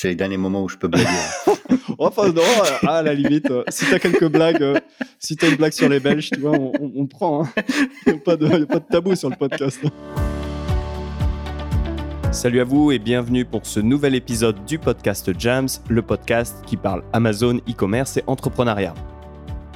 C'est les derniers moments où je peux blaguer. enfin, non, à la limite, euh, si t'as quelques blagues, euh, si t'as une blague sur les Belges, tu vois, on, on, prend. Hein. Il n'y a, pas de tabou sur le podcast. Salut à vous et bienvenue pour ce nouvel épisode du podcast Jams, le podcast qui parle Amazon, e-commerce et entrepreneuriat.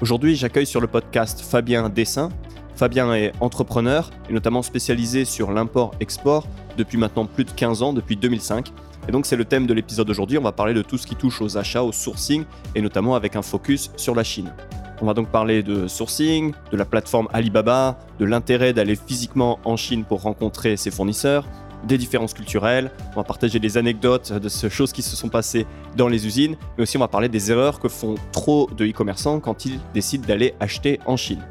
Aujourd'hui, j'accueille sur le podcast Fabien Dessin. Fabien est entrepreneur et notamment spécialisé sur l'import-export depuis maintenant plus de 15 ans, depuis 2005. Et donc c'est le thème de l'épisode d'aujourd'hui, on va parler de tout ce qui touche aux achats, au sourcing, et notamment avec un focus sur la Chine. On va donc parler de sourcing, de la plateforme Alibaba, de l'intérêt d'aller physiquement en Chine pour rencontrer ses fournisseurs, des différences culturelles, on va partager des anecdotes de ces choses qui se sont passées dans les usines, mais aussi on va parler des erreurs que font trop de e-commerçants quand ils décident d'aller acheter en Chine.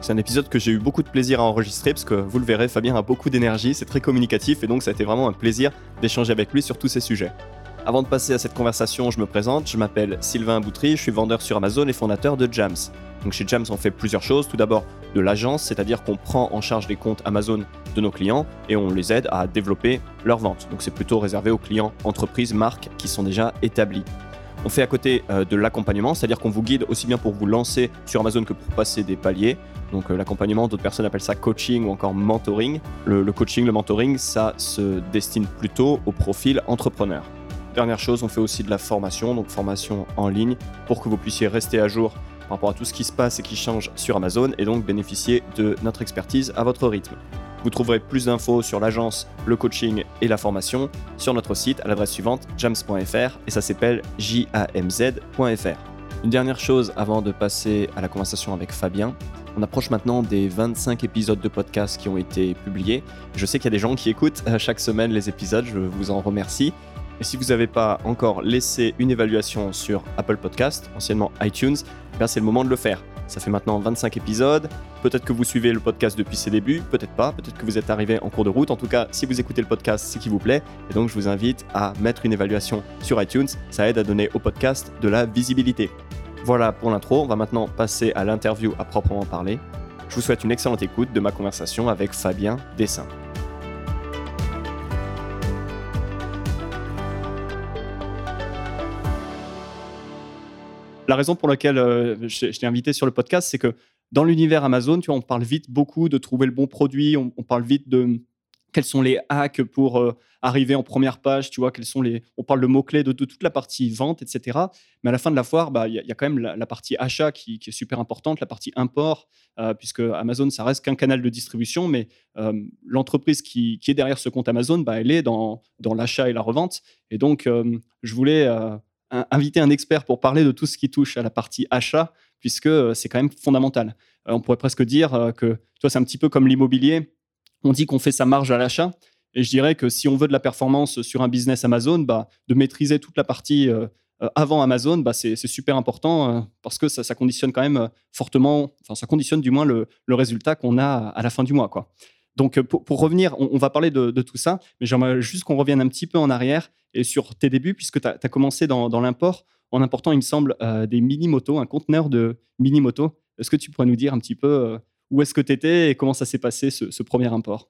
C'est un épisode que j'ai eu beaucoup de plaisir à enregistrer parce que vous le verrez, Fabien a beaucoup d'énergie, c'est très communicatif et donc ça a été vraiment un plaisir d'échanger avec lui sur tous ces sujets. Avant de passer à cette conversation, je me présente, je m'appelle Sylvain Boutry, je suis vendeur sur Amazon et fondateur de Jams. Donc chez Jams, on fait plusieurs choses. Tout d'abord, de l'agence, c'est-à-dire qu'on prend en charge les comptes Amazon de nos clients et on les aide à développer leurs ventes. Donc c'est plutôt réservé aux clients entreprises, marques qui sont déjà établis. On fait à côté euh, de l'accompagnement, c'est-à-dire qu'on vous guide aussi bien pour vous lancer sur Amazon que pour passer des paliers. Donc euh, l'accompagnement, d'autres personnes appellent ça coaching ou encore mentoring. Le, le, coaching, le mentoring, ça se destine plutôt au profil entrepreneur. Dernière chose, on fait aussi de la formation, donc formation en ligne, pour que vous puissiez rester à jour par rapport à tout ce qui se passe et qui change sur Amazon et donc bénéficier de notre expertise à votre rythme. Vous trouverez plus d'infos sur l'agence, le coaching et la formation sur notre site à l'adresse suivante jams.fr et ça s'appelle jamz.fr. Une dernière chose avant de passer à la conversation avec Fabien. On approche maintenant des 25 épisodes de podcast qui ont été publiés. Je sais qu'il y a des gens qui écoutent euh, chaque semaine les épisodes, je vous en remercie. Et si vous n'avez pas encore laissé une évaluation sur Apple Podcast, anciennement iTunes, eh c'est le moment de le faire. Ça fait maintenant 25 épisodes. Peut-être que vous suivez le podcast depuis ses débuts, peut-être pas, peut-être que vous êtes arrivé en cours de route. En tout cas, si vous écoutez le podcast, c'est qu'il vous plaît. Et donc, je vous invite à mettre une évaluation sur iTunes. Ça aide à donner au podcast de la visibilité. Voilà pour l'intro. On va maintenant passer à l'interview à proprement parler. Je vous souhaite une excellente écoute de ma conversation avec Fabien Dessin. La raison pour laquelle euh, je, t'ai invité sur le podcast, c'est que dans l'univers Amazon, tu vois, on parle vite beaucoup de trouver le bon produit, on, parle vite de quels sont les hacks pour euh, arriver en première page, tu vois, quels sont les, on parle de mots-clés de, toute la partie vente, etc. Mais à la fin de la foire, bah, il y, a quand même la, partie achat qui, est super importante, la partie import, euh, puisque Amazon, ça reste qu'un canal de distribution, mais l'entreprise qui, est derrière ce compte Amazon, bah, elle est dans l'achat et la revente. Et donc, je voulais inviter un expert pour parler de tout ce qui touche à la partie achat, puisque euh, c'est quand même fondamental. Euh, on pourrait presque dire euh, que toi, c'est un petit peu comme l'immobilier. On dit qu'on fait sa marge à l'achat. Et je dirais que si on veut de la performance sur un business Amazon, bah, de maîtriser toute la partie avant Amazon, bah, c'est super important parce que ça, conditionne quand même fortement, enfin ça conditionne du moins le, résultat qu'on a à la fin du mois. Quoi. Donc pour, revenir, on, va parler de, de, tout ça, mais j'aimerais juste qu'on revienne un petit peu en arrière et sur tes débuts, puisque tu as, commencé dans, l'import en important, il me semble, euh, des mini-motos, un conteneur de mini-motos. Est-ce que tu pourrais nous dire un petit peu euh, où est-ce que tu étais et comment ça s'est passé ce, premier import?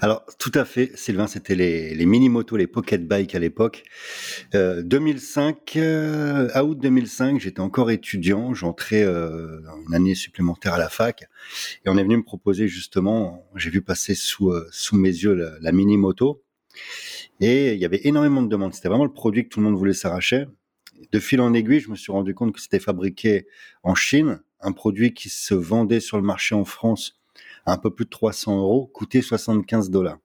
Alors, tout à fait, Sylvain, c'était les, mini-motos, les pocket bikes à l'époque. 2005, euh, août 2005, j'étais encore étudiant, j'entrais une année supplémentaire à la fac, et on est venu me proposer justement, j'ai vu passer sous, sous mes yeux la, la mini-moto, et il y avait énormément de demandes. C'était vraiment le produit que tout le monde voulait s'arracher. De fil en aiguille, je me suis rendu compte que c'était fabriqué en Chine, un produit qui se vendait sur le marché en France à un peu plus de 300 euros, coûtait 75 dollars.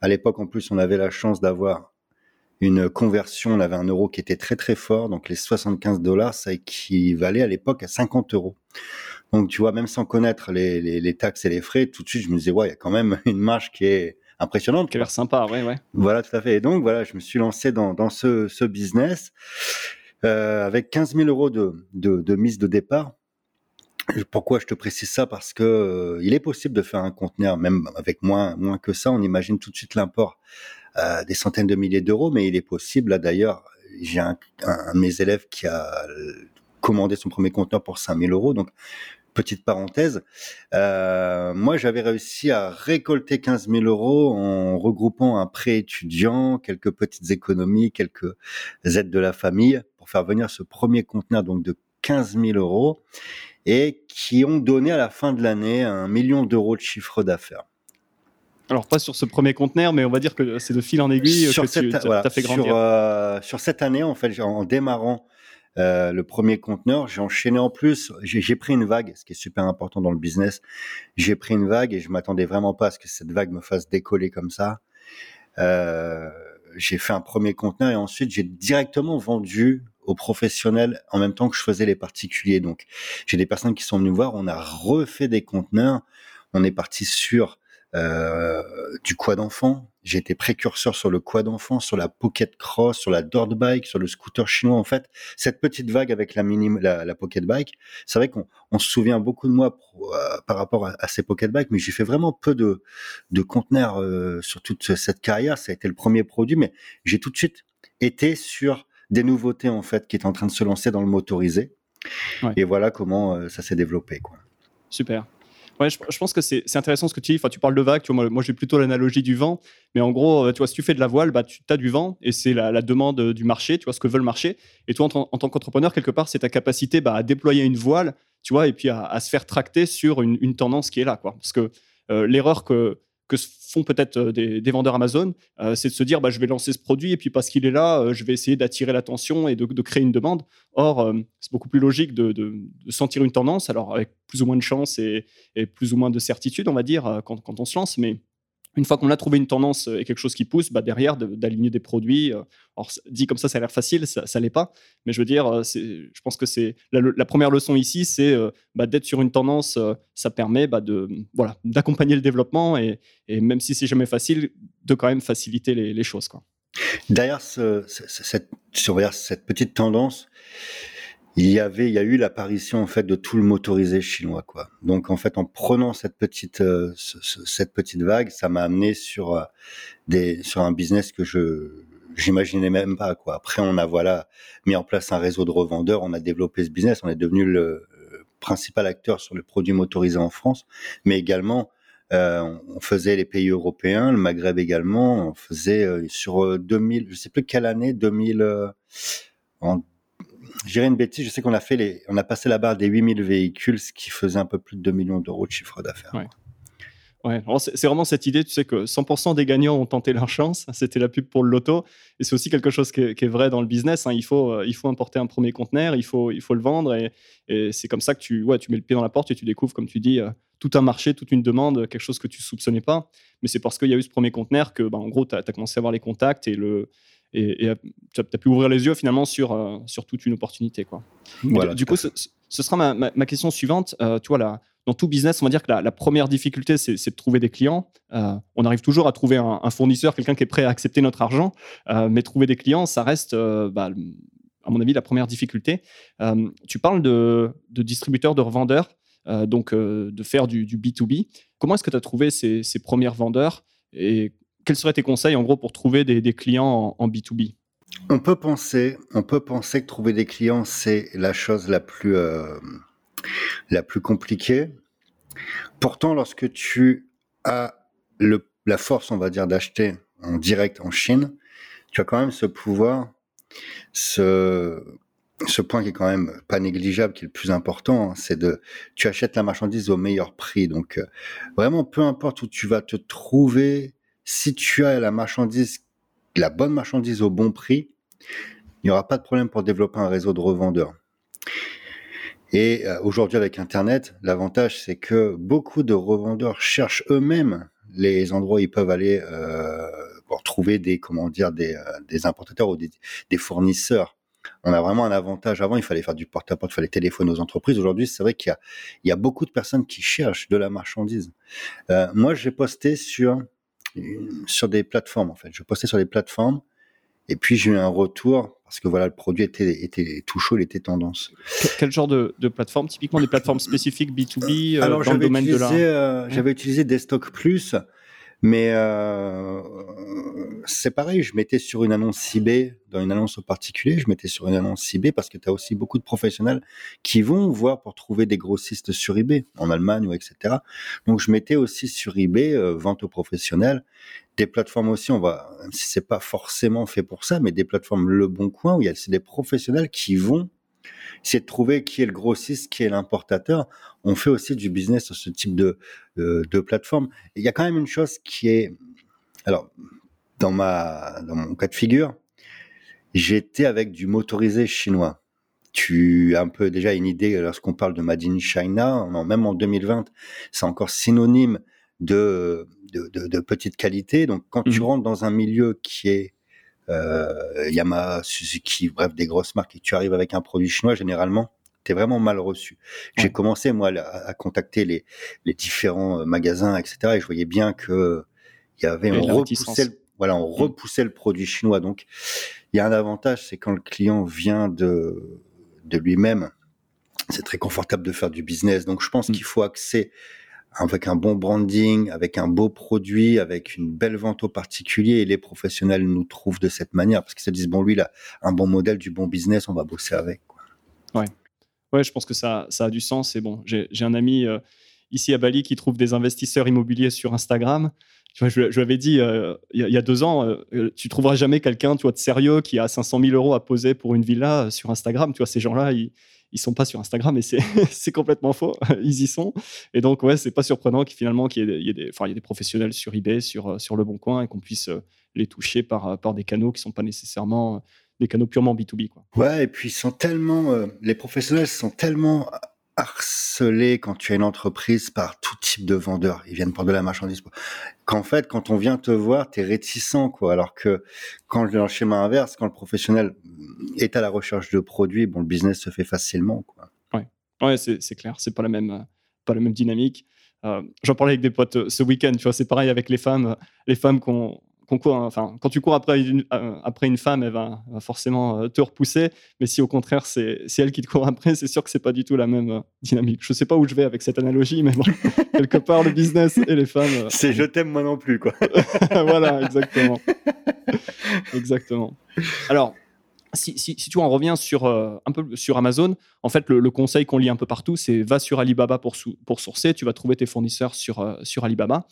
À l'époque, en plus, on avait la chance d'avoir une conversion, on avait un euro qui était très très fort, donc les 75 dollars, ça équivalait à l'époque à 50 euros. Donc tu vois, même sans connaître les, les, taxes et les frais, tout de suite je me disais, ouais, il y a quand même une marge qui est impressionnante. Qui a l'air sympa, ouais, ouais. Voilà, tout à fait. Et donc, voilà, je me suis lancé dans, dans ce, ce business euh, avec 15 000 euros de, de, de, mise de départ. Pourquoi je te précise ça? Parce que euh, il est possible de faire un conteneur, même avec moins, moins que ça. On imagine tout de suite l'import euh, des centaines de milliers d'euros, mais il est possible. Là, d'ailleurs, j'ai un, un, de mes élèves qui a commandé son premier conteneur pour 5 000 euros. Donc, petite parenthèse, euh, moi j'avais réussi à récolter 15 000 euros en regroupant un prêt étudiant, quelques petites économies, quelques aides de la famille pour faire venir ce premier conteneur donc de 15 000 euros et qui ont donné à la fin de l'année un million d'euros de chiffre d'affaires. Alors pas sur ce premier conteneur, mais on va dire que c'est de fil en aiguille sur que cette, tu as fait grandir. Sur, euh, sur, cette année, en fait, en démarrant euh, le premier conteneur, j'ai enchaîné en plus, j'ai pris une vague, ce qui est super important dans le business. J'ai pris une vague et je m'attendais vraiment pas à ce que cette vague me fasse décoller comme ça. Euh, j'ai fait un premier conteneur et ensuite j'ai directement vendu aux professionnels en même temps que je faisais les particuliers. Donc j'ai des personnes qui sont venues voir, on a refait des conteneurs, on est parti sur euh, du quad d'enfant. J'ai été précurseur sur le quad d'enfant, sur la pocket cross, sur la dirt bike, sur le scooter chinois. En fait, cette petite vague avec la mini, la, pocket bike, c'est vrai qu'on on se souvient beaucoup de moi euh, par rapport à, ces pocket bikes, mais j'ai fait vraiment peu de, de conteneurs euh, sur toute cette carrière. Ça a été le premier produit, mais j'ai tout de suite été sur des nouveautés en fait qui étaient en train de se lancer dans le motorisé. Et voilà comment ça s'est développé. Quoi. Super. Ouais, je, pense que c'est intéressant ce que tu dis. Enfin, tu parles de vague, tu vois, moi, j'ai plutôt l'analogie du vent. Mais en gros, euh, tu vois, si tu fais de la voile, bah, tu as du vent et c'est la, demande euh, du marché, tu vois, ce que veut le marché. Et toi, en, tant qu'entrepreneur, quelque part, c'est ta capacité bah, à déployer une voile, tu vois, et puis à, se faire tracter sur une, tendance qui est là, quoi. Parce que euh, l'erreur que, que font peut-être euh, des, vendeurs Amazon, euh, c'est de se dire bah, je vais lancer ce produit et puis parce qu'il est là, euh, je vais essayer d'attirer l'attention et de, créer une demande. Or, c'est beaucoup plus logique de, sentir une tendance, alors avec plus ou moins de chance et, plus ou moins de certitude, on va dire, quand, quand on se lance, mais une fois qu'on a trouvé une tendance et quelque chose qui pousse, bah derrière, d'aligner des produits. Euh, alors, dit comme ça, ça a l'air facile, ça, ça l'est pas. Mais je veux dire, euh, je pense que c'est la, première leçon ici, c'est euh, bah, d'être sur une tendance. ça permet bah, de voilà d'accompagner le développement et, même si c'est jamais facile, de quand même faciliter les, choses. Quoi. Derrière ce, cette, cette petite tendance, il y avait, il y a eu l'apparition en fait de tout le motorisé chinois, quoi. Donc en fait, en prenant cette petite, euh, cette petite vague, ça m'a amené sur euh, des, sur un business que je j'imaginais même pas, quoi. Après, on a voilà mis en place un réseau de revendeurs, on a développé ce business, on est devenu le principal acteur sur le produit motorisé en France, mais également euh, on faisait les pays européens, le Maghreb également, on faisait sur 2000, je sais plus quelle année, 2000 en je dirais une bêtise, je sais qu'on a fait les, on a passé la barre des 8000 véhicules, ce qui faisait un peu plus de 2 millions d'euros de chiffre d'affaires. Ouais. Ouais, c'est vraiment cette idée, tu sais que 100% des gagnants ont tenté leur chance. C'était la pub pour le loto, et c'est aussi quelque chose qui est, vrai dans le business. Hein. Il faut, euh, il faut importer un premier conteneur, il faut, il faut le vendre, et, c'est comme ça que tu, ouais, tu mets le pied dans la porte et tu découvres, comme tu dis, euh, tout un marché, toute une demande, quelque chose que tu soupçonnais pas. Mais c'est parce qu'il y a eu ce premier conteneur que, bah, en gros, tu as, commencé à avoir les contacts et le, et tu as, pu ouvrir les yeux finalement sur, euh, sur toute une opportunité. Quoi. Voilà, du, coup, ce, sera ma, ma, question suivante. Euh, tu vois, dans tout business, on va dire que la, première difficulté, c'est de trouver des clients. Euh, on arrive toujours à trouver un, fournisseur, quelqu'un qui est prêt à accepter notre argent, mais trouver des clients, ça reste, bah, à mon avis, la première difficulté. tu parles de, de distributeurs, de revendeurs, donc de faire du, du B2B. Comment est-ce que tu as trouvé ces, ces premiers vendeurs et quels seraient tes conseils en gros pour trouver des, clients en, B2B on peut penser, on peut penser que trouver des clients c'est la chose la plus euh, la plus compliquée. Pourtant, lorsque tu as le, la force, on va dire, d'acheter en direct en Chine, tu as quand même ce pouvoir, ce, ce point qui est quand même pas négligeable, qui est le plus important, hein, c'est de, tu achètes la marchandise au meilleur prix. Donc, euh, vraiment, peu importe où tu vas te trouver, si tu as la marchandise, la bonne marchandise au bon prix, il n'y aura pas de problème pour développer un réseau de revendeurs. Et euh, aujourd'hui, avec Internet, l'avantage, c'est que beaucoup de revendeurs cherchent eux-mêmes les endroits où ils peuvent aller euh, pour trouver des, comment dire, des, euh, importateurs ou des, fournisseurs. On a vraiment un avantage. Avant, il fallait faire du porte-à-porte, il fallait téléphoner aux entreprises. Aujourd'hui, c'est vrai qu'il y, a, beaucoup de personnes qui cherchent de la marchandise. moi, j'ai posté sur sur des plateformes en fait. Je postais sur des plateformes et puis j'ai eu un retour parce que voilà le produit était, était tout chaud, il était tendance. Quel genre de, de plateforme? Typiquement des plateformes spécifiques B2B euh, Alors, dans le domaine de la. Euh, j'avais utilisé Desktop Plus. Mais euh, c'est pareil, je mettais sur une annonce ciblée, dans une annonce en particulier, je mettais sur une annonce ciblée parce que tu as aussi beaucoup de professionnels qui vont voir pour trouver des grossistes sur eBay, en Allemagne ou etc. Donc je mettais aussi sur eBay, euh, vente aux professionnels, des plateformes aussi, on va, c'est pas forcément fait pour ça, mais des plateformes Le Bon Coin où il y a des professionnels qui vont c'est de trouver qui est le grossiste, qui est l'importateur. On fait aussi du business sur ce type de, de, plateforme. il y a quand même une chose qui est, alors, dans ma, dans mon cas de figure, j'étais avec du motorisé chinois. Tu as un peu déjà une idée lorsqu'on parle de Made in China, même en 2020, c'est encore synonyme de, de, de, petite qualité. Donc, quand tu mmh. rentres dans un milieu qui est euh, Yamaha, Suzuki, bref, des grosses marques, et tu arrives avec un produit chinois, généralement, tu es vraiment mal reçu. J'ai commencé, moi, à, contacter les, les, différents euh, magasins, etc., et je voyais bien que il y avait, on repoussait, le, voilà, on mm. repoussait le produit chinois. Donc, il y a un avantage, c'est quand le client vient de, de lui-même, c'est très confortable de faire du business. Donc, je pense mm. qu'il faut axer avec un bon branding, avec un beau produit, avec une belle vente au particulier. Et les professionnels nous trouvent de cette manière parce qu'ils se disent bon, lui, il a un bon modèle, du bon business, on va bosser avec. Quoi. Ouais. ouais, je pense que ça, ça a du sens. Et bon, j'ai un ami euh, ici à Bali qui trouve des investisseurs immobiliers sur Instagram. Tu vois, je, lui avais dit euh, il, y a, deux ans, euh, tu trouveras jamais quelqu'un tu vois, de sérieux qui a 500 000 euros à poser pour une villa sur Instagram. Tu vois, ces gens-là, ils ils sont pas sur Instagram et c'est complètement faux. ils y sont. Et donc, ouais, c'est pas surprenant qu'il finalement qu'il y, ait des, professionnels sur eBay, sur, euh, sur Le Bon Coin et qu'on puisse euh, les toucher par, euh, par des canaux qui sont pas nécessairement des canaux purement B2B. Quoi. Ouais, et puis sont tellement, les professionnels sont tellement harcelés quand tu as une entreprise par tout type de vendeurs. Ils viennent pour de la marchandise. Qu'en fait, quand on vient te voir, tu es réticent, quoi. Alors que quand dans le schéma inverse, quand le professionnel est à la recherche de produits, bon, le business se fait facilement, quoi. Ouais, ouais c'est clair. C'est pas pas la même dynamique. Euh, j'en parlais avec des potes euh, ce week-end, tu vois, c'est pareil avec les femmes. Les femmes qu'on enfin, quand tu cours après une, euh, après une femme, elle va, forcément euh, te repousser. Mais si au contraire, c'est elle qui te court après, c'est sûr que c'est pas du tout la même euh, dynamique. Je sais pas où je vais avec cette analogie, mais bon, quelque part, le business et les femmes. C'est je t'aime moi non plus, quoi. voilà, exactement. exactement. Alors, si, si, tu en reviens sur, un peu sur Amazon, en fait, le, conseil qu'on lit un peu partout, c'est va sur Alibaba pour, pour sourcer, tu vas trouver tes fournisseurs sur, sur Alibaba.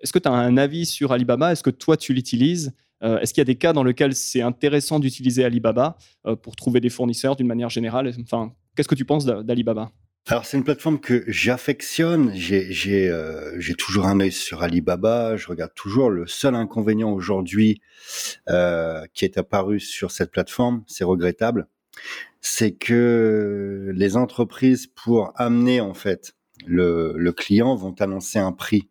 Est-ce que tu as un avis sur Alibaba? Est-ce que toi, tu l'utilises? Euh, Est-ce qu'il y a des cas dans lesquels c'est intéressant d'utiliser Alibaba euh, pour trouver des fournisseurs d'une manière générale? Enfin, qu'est-ce que tu penses d'Alibaba? Alors c'est une plateforme que j'affectionne. J'ai euh, toujours un œil sur Alibaba. Je regarde toujours. Le seul inconvénient aujourd'hui qui est apparu sur cette plateforme, c'est regrettable, c'est que les entreprises pour amener en fait le client vont annoncer un prix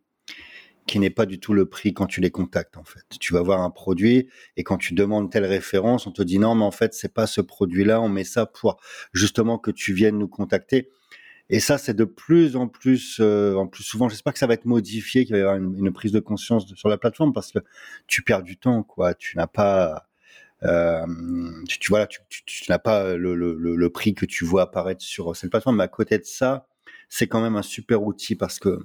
qui n'est pas du tout le prix quand tu les contactes en fait. Tu vas voir un produit et quand tu demandes telle référence, on te dit non mais en fait c'est pas ce produit-là, on met ça pour justement que tu viennes nous contacter. Et ça c'est de plus en plus euh, en plus souvent. J'espère que ça va être modifié, qu'il va y avoir une, prise de conscience sur la plateforme parce que tu perds du temps quoi. Tu n'as pas euh, tu, vois tu, tu, n'as pas le, le, le, prix que tu vois apparaître sur cette plateforme. Mais à côté de ça, c'est quand même un super outil parce que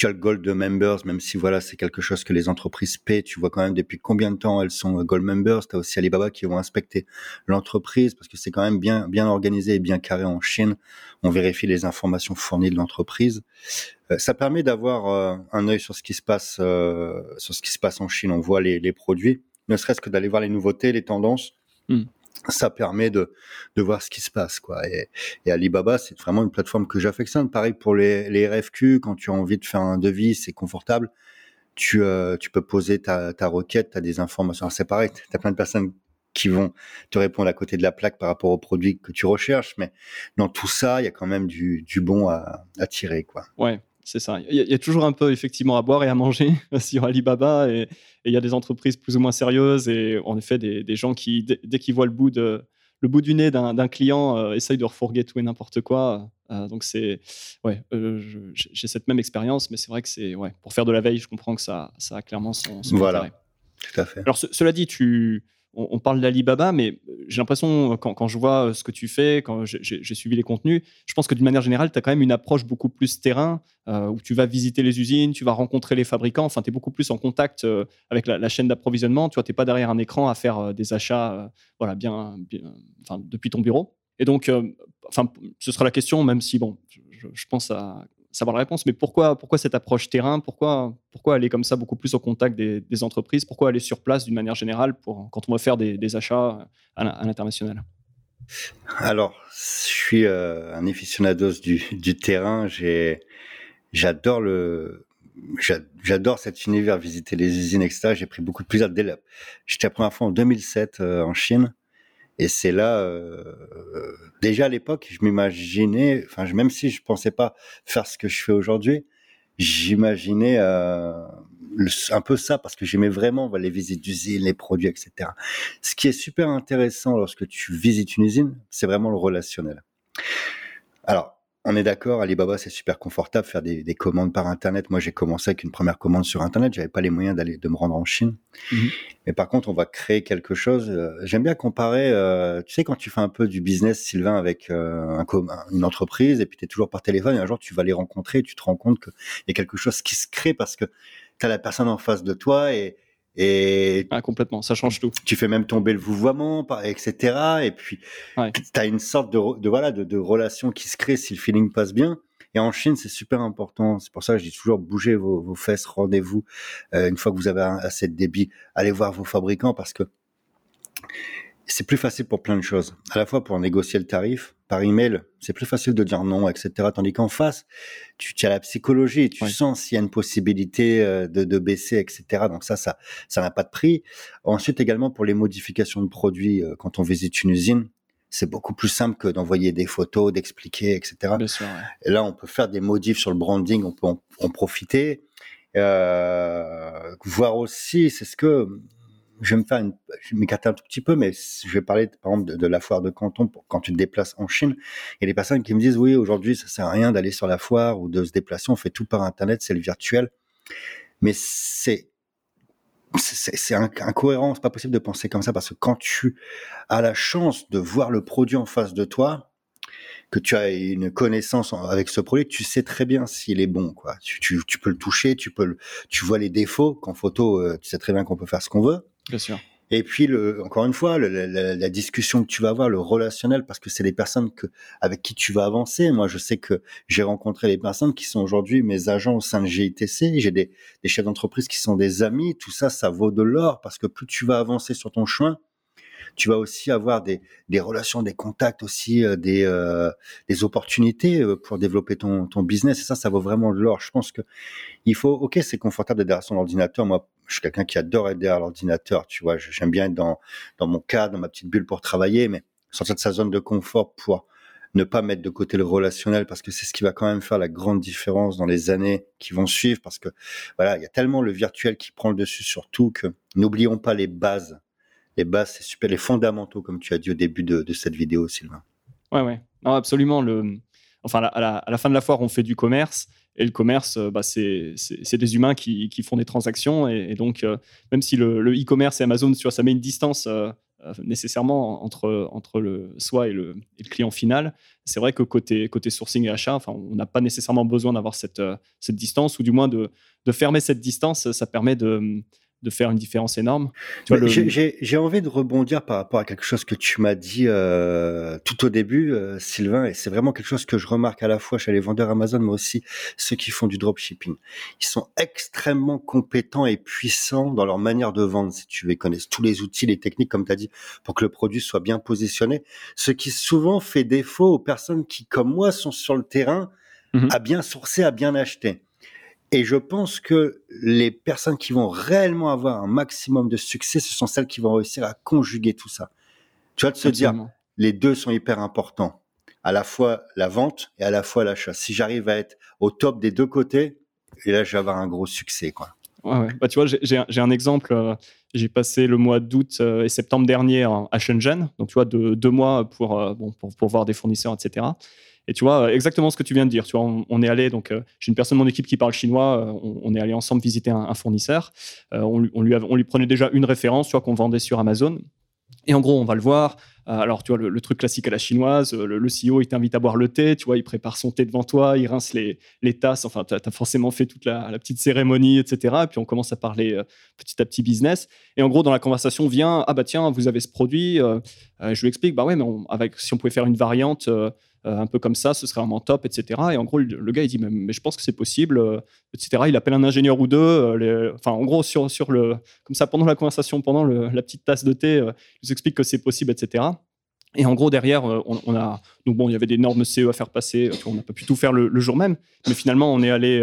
tu as le Gold Members, même si voilà, c'est quelque chose que les entreprises paient. Tu vois quand même depuis combien de temps elles sont euh, Gold Members. Tu as aussi Alibaba qui vont inspecter l'entreprise parce que c'est quand même bien, bien organisé et bien carré en Chine. On vérifie les informations fournies de l'entreprise. Euh, ça permet d'avoir euh, un œil sur ce qui se passe, sur ce qui se passe en Chine. On voit les, les produits, ne serait-ce que d'aller voir les nouveautés, les tendances. Hmm ça permet de, de voir ce qui se passe quoi. Et, Alibaba c'est vraiment une plateforme que j'affectionne. Pareil pour les, les RFQ quand tu as envie de faire un devis c'est confortable. Tu, euh, tu peux poser ta, ta requête tu as des informations. C'est pareil tu as plein de personnes qui vont te répondre à côté de la plaque par rapport au produit que tu recherches mais dans tout ça il y a quand même du, du bon à, à tirer quoi. Ouais c'est ça. Il y, a toujours un peu effectivement à boire et à manger sur Alibaba et il y a des entreprises plus ou moins sérieuses et en effet des, des gens qui, dès, qu'ils voient le bout, de, le bout du nez d'un client, euh, essayent de refourguer tout et n'importe quoi. Euh, donc c'est, ouais, euh, j'ai cette même expérience, mais c'est vrai que c'est, ouais, pour faire de la veille, je comprends que ça, ça a clairement son, voilà. Tout à fait. Alors cela dit, tu, on, parle d'Alibaba, mais l'impression, quand, quand, je vois ce que tu fais, quand j'ai suivi les contenus, je pense que d'une manière générale, tu as quand même une approche beaucoup plus terrain, où tu vas visiter les usines, tu vas rencontrer les fabricants, enfin, tu es beaucoup plus en contact avec la, chaîne d'approvisionnement, tu vois, tu n'es pas derrière un écran à faire des achats voilà, bien, depuis ton bureau. Et donc, enfin, ce sera la question, même si, bon, je pense à savoir la réponse, mais pourquoi, pourquoi cette approche terrain? Pourquoi, pourquoi aller comme ça beaucoup plus au contact des, entreprises? Pourquoi aller sur place d'une manière générale pour, quand on va faire des, achats à, l'international? Alors, je suis euh, un aficionados du, du terrain. J'adore le, j'adore cet univers, visiter les usines, etc. J'ai pris beaucoup de plaisir dès J'étais la première fois en 2007 euh, en Chine. Et c'est là, euh, déjà à l'époque, je m'imaginais, enfin, même si je pensais pas faire ce que je fais aujourd'hui, j'imaginais euh, un peu ça parce que j'aimais vraiment les visites d'usines, les produits, etc. Ce qui est super intéressant lorsque tu visites une usine, c'est vraiment le relationnel. Alors, on est d'accord, Alibaba, c'est super confortable, faire des, commandes par Internet. Moi, j'ai commencé avec une première commande sur Internet. J'avais pas les moyens d'aller de me rendre en Chine. Mhm. Mais par contre, on va créer quelque chose. Euh, j'aime bien comparer. Euh, tu sais, quand tu fais un peu du business, Sylvain, avec euh, un, une entreprise, et puis tu es toujours par téléphone, et un jour, tu vas les rencontrer, et tu te rends compte qu'il y a quelque chose qui se crée parce que tu as la personne en face de toi et et ah, complètement, ça change tout. Tu fais même tomber le vouvoiement, etc. Et puis, tu as une sorte de, voilà, de, relation qui se crée si le feeling passe bien. Et en Chine, c'est super important. C'est pour ça que je dis toujours bougez vos, fesses, rendez-vous. Euh, une fois que vous avez assez de débit, allez voir vos fabricants parce que c'est plus facile pour plein de choses. À la fois pour négocier le tarif, par email, c'est plus facile de dire non, etc. Tandis qu'en face, tu, as la psychologie, tu sens s'il y a une possibilité euh, de, baisser, etc. Donc ça, ça, ça n'a pas de prix. Ensuite, également pour les modifications de produits, euh, quand on visite une usine, c'est beaucoup plus simple que d'envoyer des photos, d'expliquer, etc. Et là, on peut faire des modifs sur le branding, on peut en, profiter. Euh, voir aussi, c'est ce que je vais me faire une, je m'écarte un tout petit peu, mais je vais parler par exemple de, la foire de Canton pour, quand tu te déplaces en Chine. Il y a des personnes qui me disent oui, aujourd'hui ça sert à rien d'aller sur la foire ou de se déplacer, on fait tout par internet, c'est le virtuel. Mais c'est c'est incohérent, c'est pas possible de penser comme ça parce que quand tu as la chance de voir le produit en face de toi, que tu as une connaissance avec ce produit, tu sais très bien s'il est bon. Quoi. Tu, tu, tu, peux le toucher, tu peux, le, tu vois les défauts. Qu'en photo, euh, tu sais très bien qu'on peut faire ce qu'on veut. Bien sûr. Et puis, le, encore une fois, la, discussion que tu vas avoir, le relationnel, parce que c'est des personnes que, avec qui tu vas avancer. Moi, je sais que j'ai rencontré des personnes qui sont aujourd'hui mes agents au sein de GITC. J'ai des, chefs d'entreprise qui sont des amis. Tout ça, ça vaut de l'or parce que plus tu vas avancer sur ton chemin, tu vas aussi avoir des, relations, des contacts aussi, euh, des, euh, des opportunités euh, pour développer ton, ton business. Et ça, ça vaut vraiment de l'or. Je pense que il faut, ok, c'est confortable d'être derrière son ordinateur. Moi, je suis quelqu'un qui adore être derrière l'ordinateur. Tu vois, j'aime bien être dans, mon cadre, dans ma petite bulle pour travailler, mais sortir de sa zone de confort pour ne pas mettre de côté le relationnel parce que c'est ce qui va quand même faire la grande différence dans les années qui vont suivre parce que voilà, il y a tellement le virtuel qui prend le dessus sur tout que n'oublions pas les bases les bases, c'est super, les fondamentaux, comme tu as dit au début de, cette vidéo, Sylvain. Ouais, ouais. Non, absolument. Enfin, à la, fin de la foire, on fait du commerce. Et le commerce, euh, bah, c'est des humains qui, font des transactions. Et, donc, euh, même si le e-commerce et Amazon, tu vois, ça met une distance euh, nécessairement entre, le, soi et le, client final, c'est vrai que côté, sourcing et achat, enfin, on n'a pas nécessairement besoin d'avoir cette, cette distance, ou du moins de, de fermer cette distance. Ça permet de de faire une différence énorme. J'ai envie de rebondir par rapport à quelque chose que tu m'as dit euh, tout au début, euh, Sylvain, et c'est vraiment quelque chose que je remarque à la fois chez les vendeurs Amazon, mais aussi ceux qui font du dropshipping. Ils sont extrêmement compétents et puissants dans leur manière de vendre, si tu veux. Ils connaissent tous les outils, les techniques, comme tu as dit, pour que le produit soit bien positionné. Ce qui souvent fait défaut aux personnes qui, comme moi, sont sur le terrain, mhm. à bien sourcer, à bien acheter. Et je pense que les personnes qui vont réellement avoir un maximum de succès, ce sont celles qui vont réussir à conjuguer tout ça. Tu vois, de se dire, les deux sont hyper importants. À la fois la vente et à la fois l'achat. Si j'arrive à être au top des deux côtés, et là, je vais avoir un gros succès, quoi. Ouais, ouais. Bah, tu vois, j'ai un exemple. Euh, j'ai passé le mois d'août euh, et septembre dernier à Shenzhen. Donc, tu vois, de, deux mois pour, euh, bon, pour, pour voir des fournisseurs, etc. Et tu vois, exactement ce que tu viens de dire. Tu vois, on, est allé, donc euh, j'ai une personne de mon équipe qui parle chinois, euh, on, est allé ensemble visiter un, fournisseur. Euh, on, lui, on, lui prenait déjà une référence, tu qu'on vendait sur Amazon. Et en gros, on va le voir. alors, tu vois, le, truc classique à la chinoise, le, CEO, il t'invite à boire le thé, tu vois, il prépare son thé devant toi, il rince les, tasses, enfin, tu as, forcément fait toute la, petite cérémonie, etc. Et puis, on commence à parler petit à petit business. Et en gros, dans la conversation vient, ah bah tiens, vous avez ce produit, je lui explique, bah ouais, mais avec, si on pouvait faire une variante euh, un peu comme ça, ce serait vraiment top, etc. Et en gros, le, gars, il dit, mais, je pense que c'est possible, euh, etc. Il appelle un ingénieur ou deux. Euh, enfin, en gros, sur, sur le, comme ça, pendant la conversation, pendant la petite tasse de thé, il nous explique que c'est possible, etc. Et en gros, derrière, on, a. Donc, bon, il y avait des normes CE à faire passer. On n'a pas pu tout faire le, jour même. Mais finalement, on est allé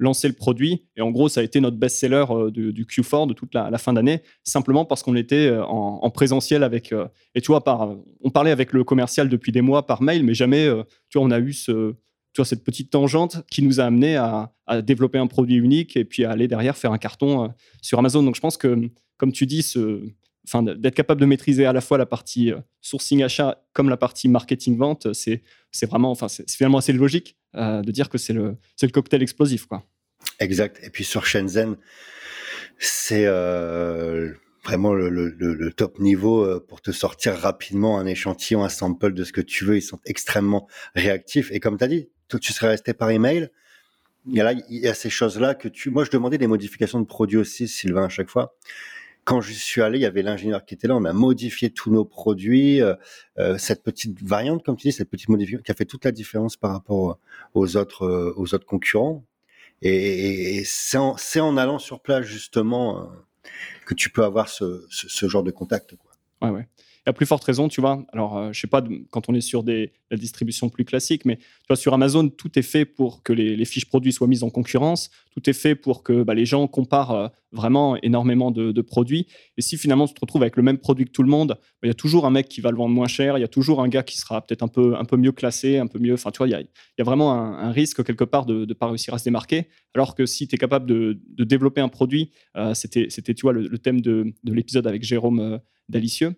lancer le produit. Et en gros, ça a été notre best-seller euh, du, Q4 de toute la, fin d'année, simplement parce qu'on était euh, en, présentiel avec. Euh, et tu vois, par, on parlait avec le commercial depuis des mois par mail, mais jamais, tu vois, on a eu ce, tu vois, cette petite tangente qui nous a amené à, développer un produit unique et puis à aller derrière faire un carton sur Amazon. Donc, je pense que, comme tu dis, ce, Enfin, d'être capable de maîtriser à la fois la partie sourcing achat comme la partie marketing vente, c'est vraiment, enfin, c'est finalement assez logique de dire que c'est le, le cocktail explosif, quoi. Exact. Et puis sur Shenzhen, c'est euh, vraiment le, top niveau euh, pour te sortir rapidement un échantillon, un sample de ce que tu veux. Ils sont extrêmement réactifs. Et comme tu as dit, toi, tu serais resté par email. Il y a, là, il y a ces choses-là que tu. Moi, je demandais des modifications de produits aussi, Sylvain, à chaque fois. Quand je suis allé, il y avait l'ingénieur qui était là. On a modifié tous nos produits. Euh, cette petite variante, comme tu dis, cette petite modification qui a fait toute la différence par rapport aux autres, aux autres concurrents. Et, c'est en, allant sur place justement euh, que tu peux avoir ce, genre de contact. Quoi. Ouais, ouais à plus forte raison, tu vois. Alors, je euh, je sais pas, quand on est sur des, la distribution plus classique, mais tu vois, sur Amazon, tout est fait pour que les, fiches produits soient mises en concurrence. Tout est fait pour que bah, les gens comparent euh, vraiment énormément de, produits. Et si finalement tu te retrouves avec le même produit que tout le monde, bah, il y a toujours un mec qui va le vendre moins cher. Il y a toujours un gars qui sera peut-être un peu, un peu mieux classé, un peu mieux. Enfin, tu vois, il y a, y a, vraiment un, risque quelque part de ne pas réussir à se démarquer. Alors que si tu es capable de, développer un produit, euh, c'était, tu vois, le, thème de, l'épisode avec Jérôme Dalicieux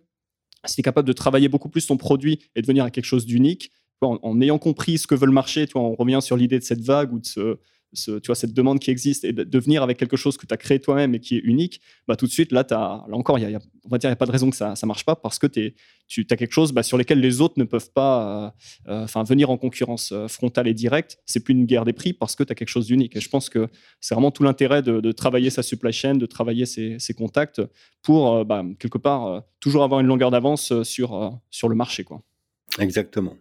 si tu es capable de travailler beaucoup plus ton produit et de venir à quelque chose d'unique, en, ayant compris ce que veut le marché, tu vois, on revient sur l'idée de cette vague ou de ce, tu vois, cette demande qui existe et de, venir avec quelque chose que tu as créé toi-même et qui est unique, bah, tout de suite, là, as, là encore, y a, on va dire, il n'y a pas de raison que ça ne marche pas parce que es, tu as quelque chose bah, sur lequel les autres ne peuvent pas euh, euh, venir en concurrence euh, frontale et directe. C'est plus une guerre des prix parce que tu as quelque chose d'unique. Et je pense que c'est vraiment tout l'intérêt de, travailler sa supply chain, de travailler ses, contacts pour, bah, quelque part, toujours avoir une longueur d'avance sur, sur le marché. Quoi. Exactement.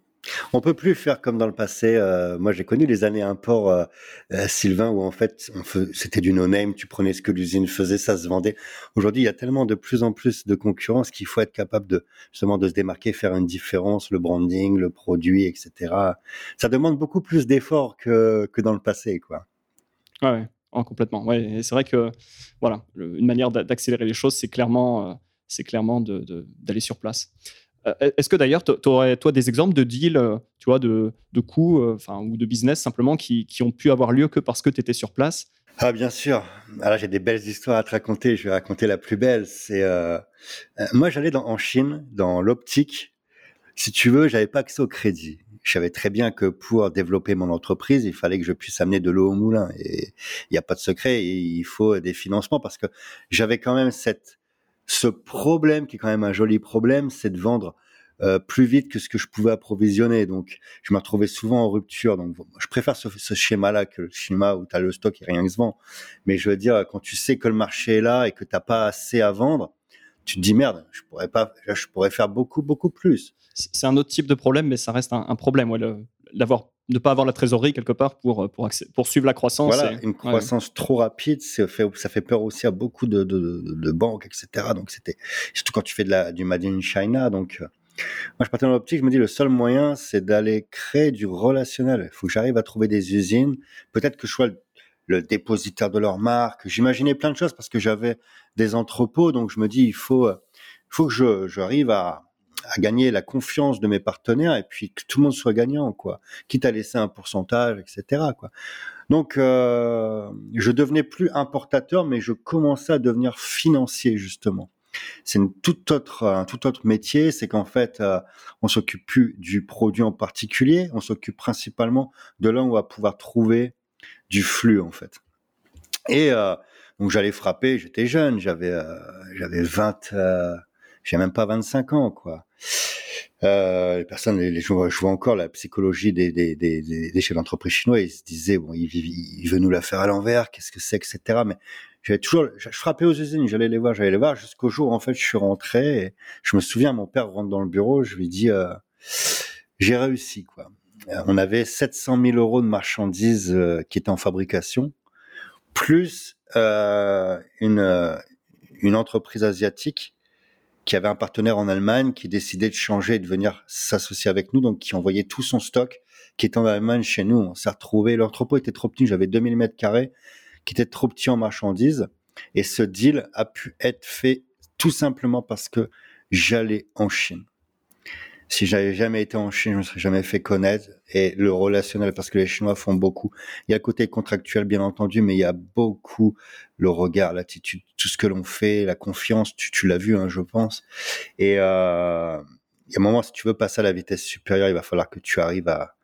On peut plus faire comme dans le passé. Euh, moi, j'ai connu les années import, euh, euh, Sylvain, où en fait, c'était du no-name. Tu prenais ce que l'usine faisait, ça se vendait. Aujourd'hui, il y a tellement de plus en plus de concurrence qu'il faut être capable de justement de se démarquer, faire une différence, le branding, le produit, etc. Ça demande beaucoup plus d'efforts que, que dans le passé, quoi. Ouais, ouais. complètement. Ouais, c'est vrai que voilà, une manière d'accélérer les choses, c'est clairement, c'est clairement d'aller sur place. Euh, est-ce que d'ailleurs, tu aurais, toi, des exemples de deals, euh, tu vois, de, de coûts euh, enfin, ou de business simplement qui, ont pu avoir lieu que parce que tu étais sur place? Ah, bien sûr. Alors, j'ai des belles histoires à te raconter. Je vais raconter la plus belle. C'est moi, j'allais en Chine, dans l'optique. Si tu veux, j'avais pas accès au crédit. Je savais très bien que pour développer mon entreprise, il fallait que je puisse amener de l'eau au moulin. Et il n'y a pas de secret. il faut des financements parce que j'avais quand même cette ce problème, qui est quand même un joli problème, c'est de vendre euh, plus vite que ce que je pouvais approvisionner. Donc, je me retrouvais souvent en rupture. Donc, je préfère ce, schéma-là que le schéma où tu as le stock et rien qui se vend. Mais je veux dire, quand tu sais que le marché est là et que tu pas assez à vendre, tu te dis merde, je pourrais pas, je pourrais faire beaucoup, beaucoup plus. C'est un autre type de problème, mais ça reste un, problème, ouais, d'avoir ne pas avoir la trésorerie quelque part pour, pour, pour suivre la croissance. Voilà, une croissance trop rapide, ça fait, ça fait peur aussi à beaucoup de, de, de banques, etc. Donc c'était surtout quand tu fais de la, du Made in China. Donc euh, moi je partais dans l'optique, je me dis le seul moyen c'est d'aller créer du relationnel. Il faut que j'arrive à trouver des usines. Peut-être que je sois le, dépositaire de leur marque. J'imaginais plein de choses parce que j'avais des entrepôts. Donc je me dis il faut, il faut que j'arrive à à gagner la confiance de mes partenaires et puis que tout le monde soit gagnant, quoi. Quitte à laisser un pourcentage, etc. Quoi. Donc, euh, je devenais plus importateur, mais je commençais à devenir financier justement. C'est une toute autre, un tout autre métier. C'est qu'en fait, euh, on s'occupe plus du produit en particulier, on s'occupe principalement de là où on va pouvoir trouver du flux en fait. Et euh, donc j'allais frapper. J'étais jeune, j'avais euh, j'avais 20 j'ai même pas 25 ans, quoi. Euh, les personnes, je, vois, encore la psychologie des, chefs d'entreprise chinois. Ils se disaient, bon, il, veut nous la faire à l'envers, qu'est-ce que c'est, etc. Mais j'avais toujours, je, frappais aux usines, j'allais les voir, j'allais les voir, jusqu'au jour en fait, je suis rentré. Je me souviens, mon père rentre dans le bureau, je lui dis, euh, j'ai réussi, quoi. Euh, on avait 700 000 euros de marchandises qui étaient en fabrication, plus une entreprise asiatique qui avait un partenaire en Allemagne qui décidait de changer et de venir s'associer avec nous, donc qui envoyait tout son stock qui était en Allemagne chez nous. On s'est retrouvé, l'entrepôt était trop petit, j'avais 2000 mètres carrés, qui était trop petit en marchandises. Et ce deal a pu être fait tout simplement parce que j'allais en Chine si j'avais jamais été en Chine, je me serais jamais fait connaître. Et le relationnel, parce que les Chinois font beaucoup. Il y a le côté contractuel, bien entendu, mais il y a beaucoup le regard, l'attitude, tout ce que l'on fait, la confiance. Tu, tu l'as vu, hein, je pense. Et euh, il y a un moment, si tu veux passer à la vitesse supérieure, il va falloir que tu arrives à,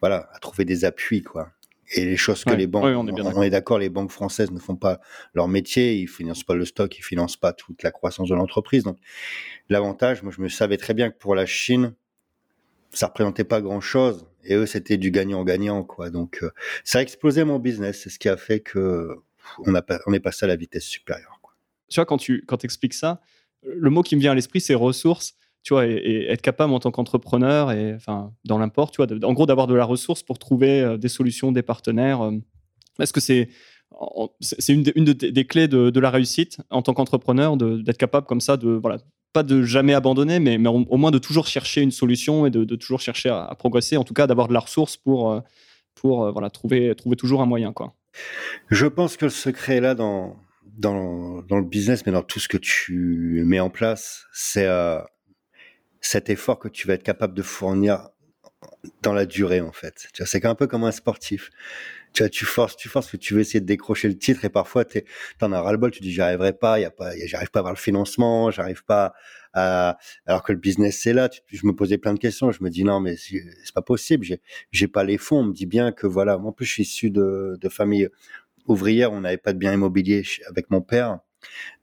voilà, à trouver des appuis, quoi. Et les choses que les banques, on est, d'accord, les banques françaises ne font pas leur métier, ils financent pas le stock, ils financent pas toute la croissance de l'entreprise. Donc, l'avantage, moi, je me savais très bien que pour la Chine, ça représentait pas grand chose. Et eux, c'était du gagnant-gagnant, quoi. Donc, euh, ça a explosé mon business. C'est ce qui a fait que on, a, on est passé à la vitesse supérieure. Quoi. Tu vois, quand tu quand expliques ça, le mot qui me vient à l'esprit, c'est ressources tu vois, et, être capable en tant qu'entrepreneur et enfin dans l'import, tu vois, en gros d'avoir de la ressource pour trouver euh, des solutions, des partenaires. Euh. Est-ce que c'est c'est une, une des clés de, la réussite en tant qu'entrepreneur d'être capable comme ça de voilà pas de jamais abandonner, mais, mais au, moins de toujours chercher une solution et de, toujours chercher à, progresser, en tout cas d'avoir de la ressource pour, euh, pour voilà, trouver, trouver toujours un moyen. Quoi. Je pense que le secret là dans, dans, dans, le business, mais dans tout ce que tu mets en place, c'est cet effort que tu vas être capable de fournir dans la durée en fait. Tu vois, c'est un peu comme un sportif. Tu vois, tu forces, tu forces que tu veux essayer de décrocher le titre et parfois tu en as ras le bol, tu dis j'y arriverai pas, y a pas, j'arrive pas à avoir le financement, j'arrive pas à, alors que le business c'est là. je me posais plein de questions, je me dis non mais c'est pas possible, j'ai, j'ai pas les fonds. On me dit bien que voilà, en plus je suis issu de, de famille ouvrière, on n'avait pas de bien immobilier avec mon père.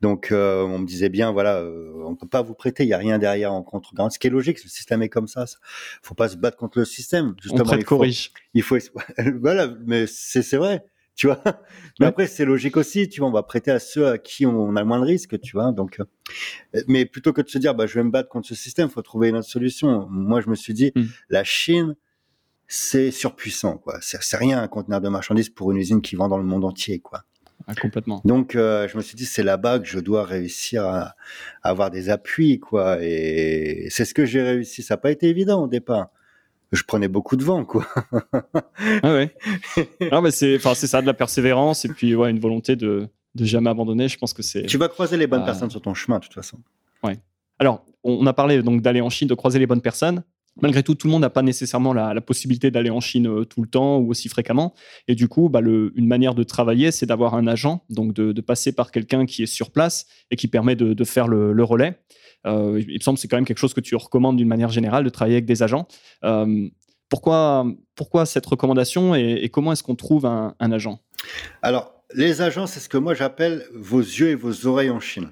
Donc euh, on me disait bien, voilà, euh, on peut pas vous prêter, il y a rien derrière en contre Ce qui est logique, le système est comme ça. ça. Faut pas se battre contre le système. Justement, on prête il faut, il faut, voilà, mais c'est vrai, tu vois. Mais après c'est logique aussi, tu vois, on va prêter à ceux à qui on a le moins de risques, tu vois. Donc, euh, mais plutôt que de se dire, bah je vais me battre contre ce système, faut trouver une autre solution. Moi je me suis dit, hmm. la Chine c'est surpuissant, quoi. C'est rien un conteneur de marchandises pour une usine qui vend dans le monde entier, quoi. Ah, complètement. Donc, euh, je me suis dit, c'est là-bas que je dois réussir à, avoir des appuis, quoi. Et c'est ce que j'ai réussi. Ça n'a pas été évident au départ. Je prenais beaucoup de vent, quoi. ah ouais. non, mais c'est, enfin, c'est ça, de la persévérance et puis ouais, une volonté de, de jamais abandonner. Je pense que c'est. Tu vas croiser les bonnes ah. personnes sur ton chemin, de toute façon. Ouais. Alors, on a parlé donc d'aller en Chine, de croiser les bonnes personnes malgré tout, tout le monde n'a pas nécessairement la, possibilité d'aller en Chine euh, tout le temps ou aussi fréquemment. Et du coup, bah, une manière de travailler, c'est d'avoir un agent, donc de, passer par quelqu'un qui est sur place et qui permet de, faire le, relais. Euh, il me semble que c'est quand même quelque chose que tu recommandes d'une manière générale de travailler avec des agents. Euh, pourquoi, cette recommandation et, comment est-ce qu'on trouve un agent? Alors, les agents, c'est ce que moi j'appelle vos yeux et vos oreilles en Chine.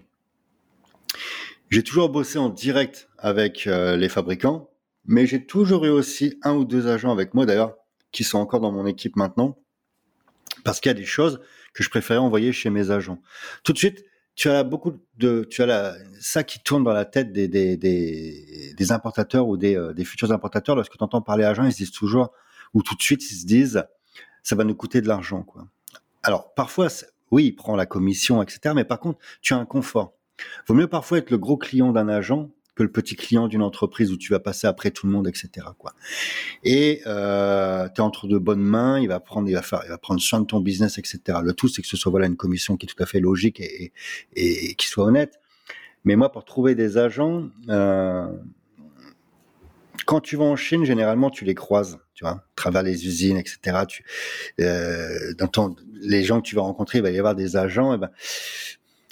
J'ai toujours bossé en direct avec les fabricants, mais j'ai toujours eu aussi un ou deux agents avec moi, d'ailleurs, qui sont encore dans mon équipe maintenant, parce qu'il y a des choses que je préférais envoyer chez mes agents. Tout de suite, tu as beaucoup de, tu as la, ça qui tourne dans la tête des, des, des, des importateurs ou des, euh, des futurs importateurs. Lorsque tu entends parler agents, ils se disent toujours, ou tout de suite, ils se disent, ça va nous coûter de l'argent, quoi. Alors, parfois, oui, il prend la commission, etc. Mais par contre, tu as un confort. Vaut mieux parfois être le gros client d'un agent le petit client d'une entreprise où tu vas passer après tout le monde, etc. Quoi. Et euh, tu es entre de bonnes mains, il va prendre, il va faire, il va prendre soin de ton business, etc. Le tout, c'est que ce soit voilà une commission qui est tout à fait logique et, et, qui soit honnête. Mais moi, pour trouver des agents, euh, quand tu vas en Chine, généralement, tu les croises, tu vois, à travers les usines, etc. Tu, euh, les gens que tu vas rencontrer, il va y avoir des agents. Et ben,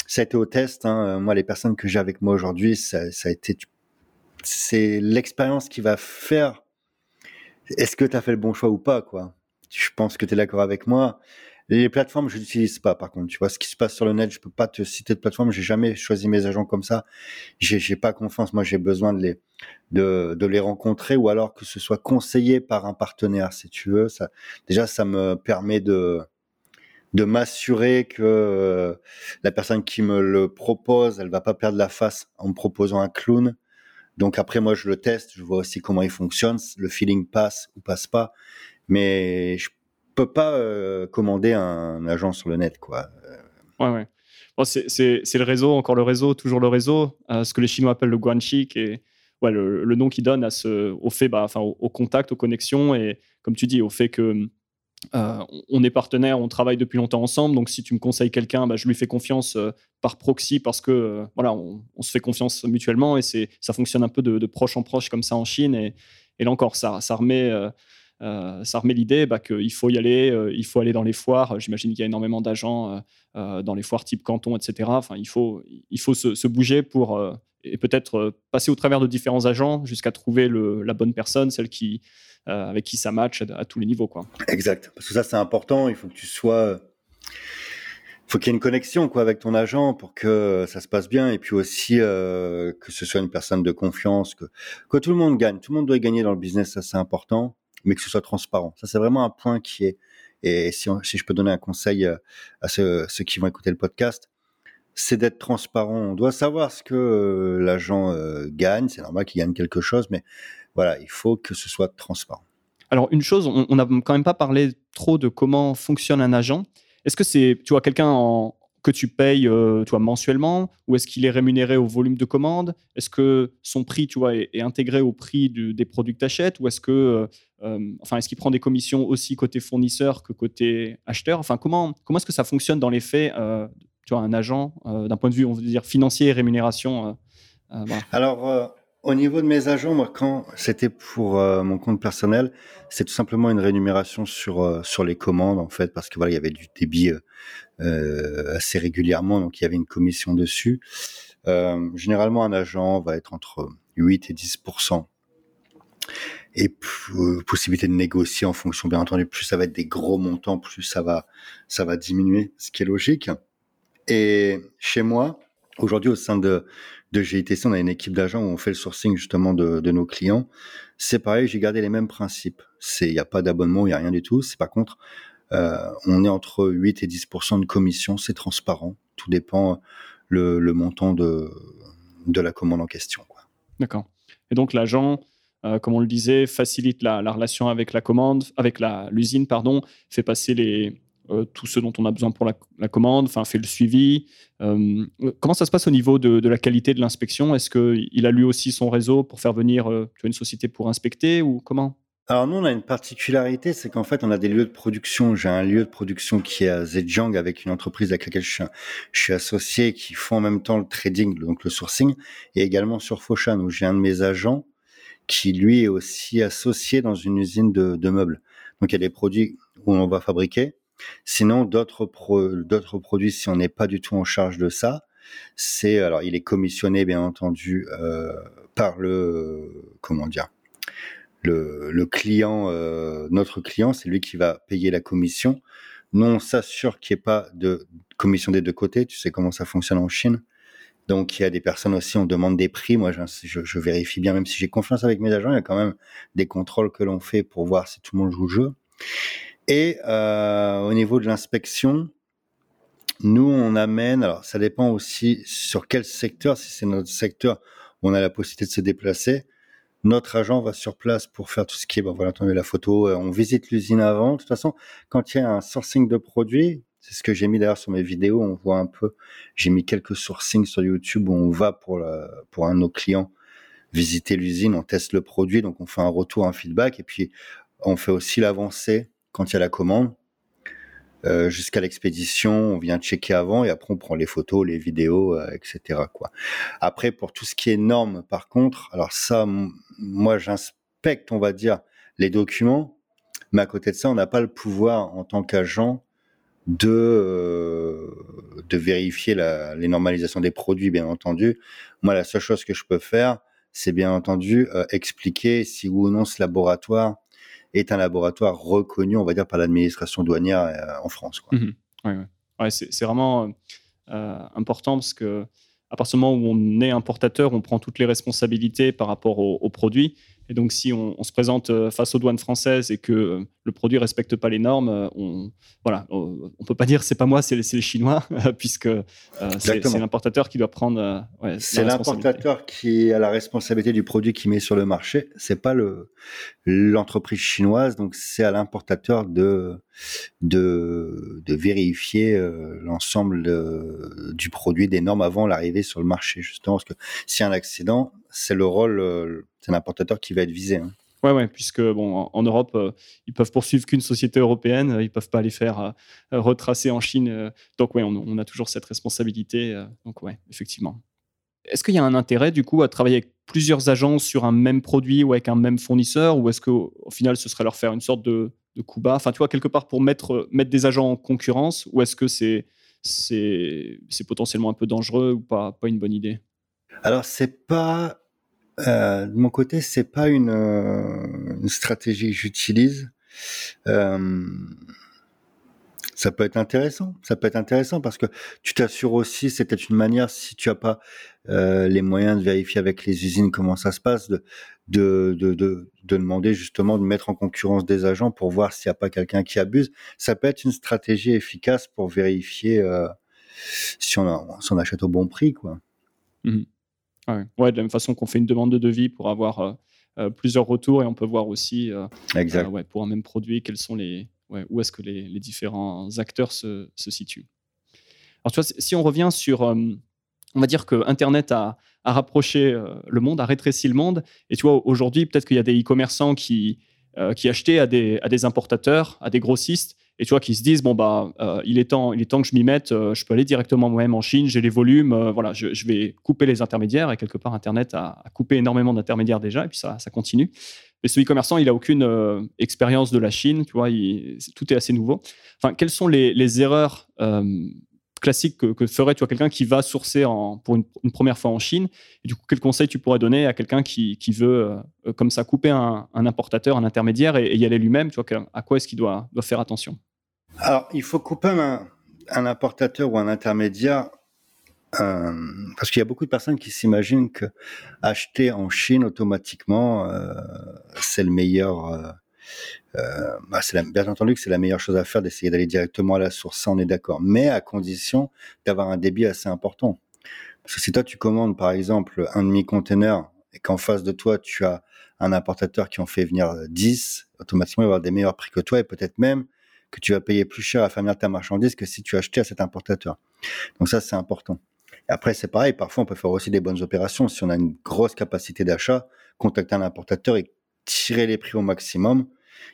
ça a été au test. Hein. Euh, moi, les personnes que j'ai avec moi aujourd'hui, ça, ça, a été. C'est l'expérience qui va faire. Est-ce que tu as fait le bon choix ou pas, quoi Je pense que tu es d'accord avec moi. Les plateformes, je n'utilise pas, par contre. Tu vois, ce qui se passe sur le net, je peux pas te citer de plateforme. J'ai jamais choisi mes agents comme ça. J'ai, j'ai pas confiance. Moi, j'ai besoin de les, de, de les rencontrer ou alors que ce soit conseillé par un partenaire, si tu veux. Ça, déjà, ça me permet de, de m'assurer que euh, la personne qui me le propose, elle va pas perdre la face en me proposant un clown. Donc après, moi, je le teste, je vois aussi comment il fonctionne, le feeling passe ou passe pas. Mais je peux pas euh, commander un agent sur le net, quoi. Ouais, ouais. Bon, c'est le réseau, encore le réseau, toujours le réseau, euh, ce que les Chinois appellent le guanxi, qui le, nom qu'ils donnent à ce, au fait, bah, enfin, au, contact, aux connexions, et comme tu dis, au fait que euh, on est partenaires, on travaille depuis longtemps ensemble. Donc, si tu me conseilles quelqu'un, bah, je lui fais confiance euh, par proxy parce que euh, voilà, on, se fait confiance mutuellement et c'est ça fonctionne un peu de, proche en proche comme ça en Chine. Et, là encore, ça, ça remet, ça remet l'idée bah, qu'il faut y aller, il faut aller dans les foires. J'imagine qu'il y a énormément d'agents dans les foires type canton, etc. Enfin, il faut, il faut se, bouger pour et peut-être passer au travers de différents agents jusqu'à trouver la bonne personne, celle qui euh, avec qui ça match à, tous les niveaux. Quoi. Exact. Parce que ça, c'est important. Il faut que tu sois. Faut qu'il y ait une connexion quoi avec ton agent pour que ça se passe bien et puis aussi euh, que ce soit une personne de confiance que que tout le monde gagne tout le monde doit gagner dans le business ça c'est important mais que ce soit transparent ça c'est vraiment un point qui est et si, je peux donner un conseil euh, à ceux, ceux qui vont écouter le podcast c'est d'être transparent on doit savoir ce que l'agent gagne c'est normal qu'il gagne quelque chose mais voilà, il faut que ce soit transparent. Alors, une chose, on n'a quand même pas parlé trop de comment fonctionne un agent. Est-ce que c'est, tu vois, quelqu'un que tu payes euh, mensuellement ou est-ce qu'il est rémunéré au volume de commande? Est-ce que son prix tu vois, est, intégré au prix des produits que tu achètes ou est-ce que, euh, euh, enfin, est-ce qu'il prend des commissions aussi côté fournisseur que côté acheteur? Enfin, comment, comment est-ce que ça fonctionne dans les faits tu vois, un agent d'un point de vue, on veut dire, financier et rémunération Alors, au niveau de mes agents, moi, quand c'était pour euh, mon compte personnel, c'est tout simplement une rémunération sur euh, sur les commandes en fait, parce que voilà, il y avait du débit euh, assez régulièrement, donc il y avait une commission dessus. généralement, un agent va être entre 8 et 10% et possibilité de négocier en fonction, bien entendu, plus ça va être des gros montants, plus ça va ça va diminuer, ce qui est logique. Et chez moi, aujourd'hui, au sein de de GITC, on a une équipe d'agents où on fait le sourcing justement de, nos clients. C'est pareil, j'ai gardé les mêmes principes. Il n'y a pas d'abonnement, il n'y a rien du tout. C'est par contre, euh, on est entre 8 et 10% de commission, c'est transparent. Tout dépend le, montant de, la commande en question. D'accord. Et donc l'agent, euh, comme on le disait, facilite la, la relation avec la commande, avec l'usine, pardon, fait passer les, euh, tout ce dont on a besoin pour la, commande, enfin fait le suivi. Euh, comment ça se passe au niveau de, la qualité de l'inspection? Est-ce qu'il a lui aussi son réseau pour faire venir euh, une société pour inspecter ou comment? Alors nous, on a une particularité, c'est qu'en fait, on a des lieux de production. J'ai un lieu de production qui est à Zhejiang avec une entreprise avec laquelle je suis, associé, qui font en même temps le trading, donc le sourcing, et également sur Foshan, où j'ai un de mes agents qui, lui, est aussi associé dans une usine de, de meubles. Donc il y a des produits où on va fabriquer, Sinon, d'autres produits, si on n'est pas du tout en charge de ça, c'est alors il est commissionné bien entendu euh, par le comment dire le client, euh, notre client, c'est lui qui va payer la commission. Nous, on s'assure qu'il n'y ait pas de commission des deux côtés. Tu sais comment ça fonctionne en Chine. Donc, il y a des personnes aussi, on demande des prix. Moi, je, je vérifie bien, même si j'ai confiance avec mes agents, il y a quand même des contrôles que l'on fait pour voir si tout le monde joue le jeu. Et euh, au niveau de l'inspection, nous, on amène, alors ça dépend aussi sur quel secteur, si c'est notre secteur où on a la possibilité de se déplacer, notre agent va sur place pour faire tout ce qui est, bon, voilà, attendez la photo, euh, on visite l'usine avant. De toute façon, quand il y a un sourcing de produits, c'est ce que j'ai mis d'ailleurs sur mes vidéos, on voit un peu, j'ai mis quelques sourcings sur YouTube où on va pour, la, pour un de nos clients visiter l'usine, on teste le produit, donc on fait un retour, un feedback, et puis on fait aussi l'avancée quand il y a la commande. Euh, jusqu'à l'expédition, on vient checker avant et après on prend les photos, les vidéos, euh, etc. Quoi. Après, pour tout ce qui est normes, par contre, alors ça, moi j'inspecte, on va dire, les documents, mais à côté de ça, on n'a pas le pouvoir en tant qu'agent de euh, de vérifier la, les normalisations des produits, bien entendu. Moi, la seule chose que je peux faire, c'est bien entendu expliquer si ou non ce laboratoire est un laboratoire reconnu, on va dire, par l'administration douanière euh, en France. Mhm. Ouais, c'est vraiment euh, important parce que à partir du moment où on est importateur, on prend toutes les responsabilités par rapport aux produits. Et donc, si on, se présente euh, face aux douanes françaises et que euh, le produit ne respecte pas les normes, euh, on voilà, on, peut pas dire c'est pas moi, c'est les, Chinois, puisque c'est l'importateur qui doit prendre. c'est l'importateur qui a la responsabilité du produit qu'il met sur le marché. C'est pas le l'entreprise chinoise, donc c'est à l'importateur de de, de vérifier l'ensemble du produit des normes avant l'arrivée sur le marché, justement, parce que s'il y a un accident, c'est le rôle c'est un importateur qui va être visé. Hein. Ouais, ouais, puisque bon, en, Europe, euh, ils peuvent poursuivre qu'une société européenne, ils peuvent pas les faire euh, retracer en Chine. Euh. donc ouais, on, a toujours cette responsabilité. donc ouais, effectivement. Est-ce qu'il y a un intérêt du coup à travailler avec plusieurs agences sur un même produit ou avec un même fournisseur, ou est-ce qu'au au final ce serait leur faire une sorte de, de coup bas? Enfin, tu vois, quelque part pour mettre mettre des agents en concurrence, ou est-ce que c'est c'est potentiellement un peu dangereux ou pas pas une bonne idée? Alors c'est pas euh, de mon côté, c'est pas une, euh, une, stratégie que j'utilise. Euh, ça peut être intéressant. Ça peut être intéressant parce que tu t'assures aussi, c'est peut-être une manière, si tu as pas euh, les moyens de vérifier avec les usines comment ça se passe, de, de, de, de, demander justement de mettre en concurrence des agents pour voir s'il n'y a pas quelqu'un qui abuse. Ça peut être une stratégie efficace pour vérifier euh, si, on si on achète au bon prix, quoi. Mmh Ouais. de la même façon qu'on fait une demande de devis pour avoir euh, euh, plusieurs retours et on peut voir aussi euh, ouais, pour un même produit quels sont les, où est-ce que les, les, différents acteurs se, se, situent. Alors tu vois, si on revient sur, on va dire que Internet a, a rapproché le monde, a rétréci le monde, et tu vois aujourd'hui peut-être qu'il y a des e-commerçants qui qui achetaient à des, à des importateurs, à des grossistes, et tu vois qu'ils se disent bon bah euh, il est temps il est temps que je m'y mette euh, je peux aller directement moi-même en Chine j'ai les volumes euh, voilà je, vais couper les intermédiaires. Et quelque part internet a, coupé énormément d'intermédiaires déjà et puis ça, continue. Mais ce e-commerçant il a aucune expérience de la Chine tu vois tout est assez nouveau. Enfin quelles sont les, erreurs classique que, ferait tu vois, quelqu'un qui va sourcer en, pour une, première fois en Chine? Et Du coup, quel conseil tu pourrais donner à quelqu'un qui, qui, veut, comme ça, couper un, importateur, un intermédiaire et, y aller lui-même tu vois, À quoi est-ce qu'il doit, faire attention? Alors, il faut couper un, un importateur ou un intermédiaire euh, parce qu'il y a beaucoup de personnes qui s'imaginent que acheter en Chine automatiquement, euh, c'est le meilleur euh, bah, c'est bien entendu que c'est la meilleure chose à faire d'essayer d'aller directement à la source, ça on est d'accord, mais à condition d'avoir un débit assez important. Parce que si toi tu commandes par exemple un demi-container et qu'en face de toi tu as un importateur qui en fait venir 10, automatiquement il va avoir des meilleurs prix que toi et peut-être même que tu vas payer plus cher à faire venir ta marchandise que si tu achetais à cet importateur. Donc ça c'est important. Après c'est pareil, parfois on peut faire aussi des bonnes opérations. Si on a une grosse capacité d'achat, contacter un importateur et tirer les prix au maximum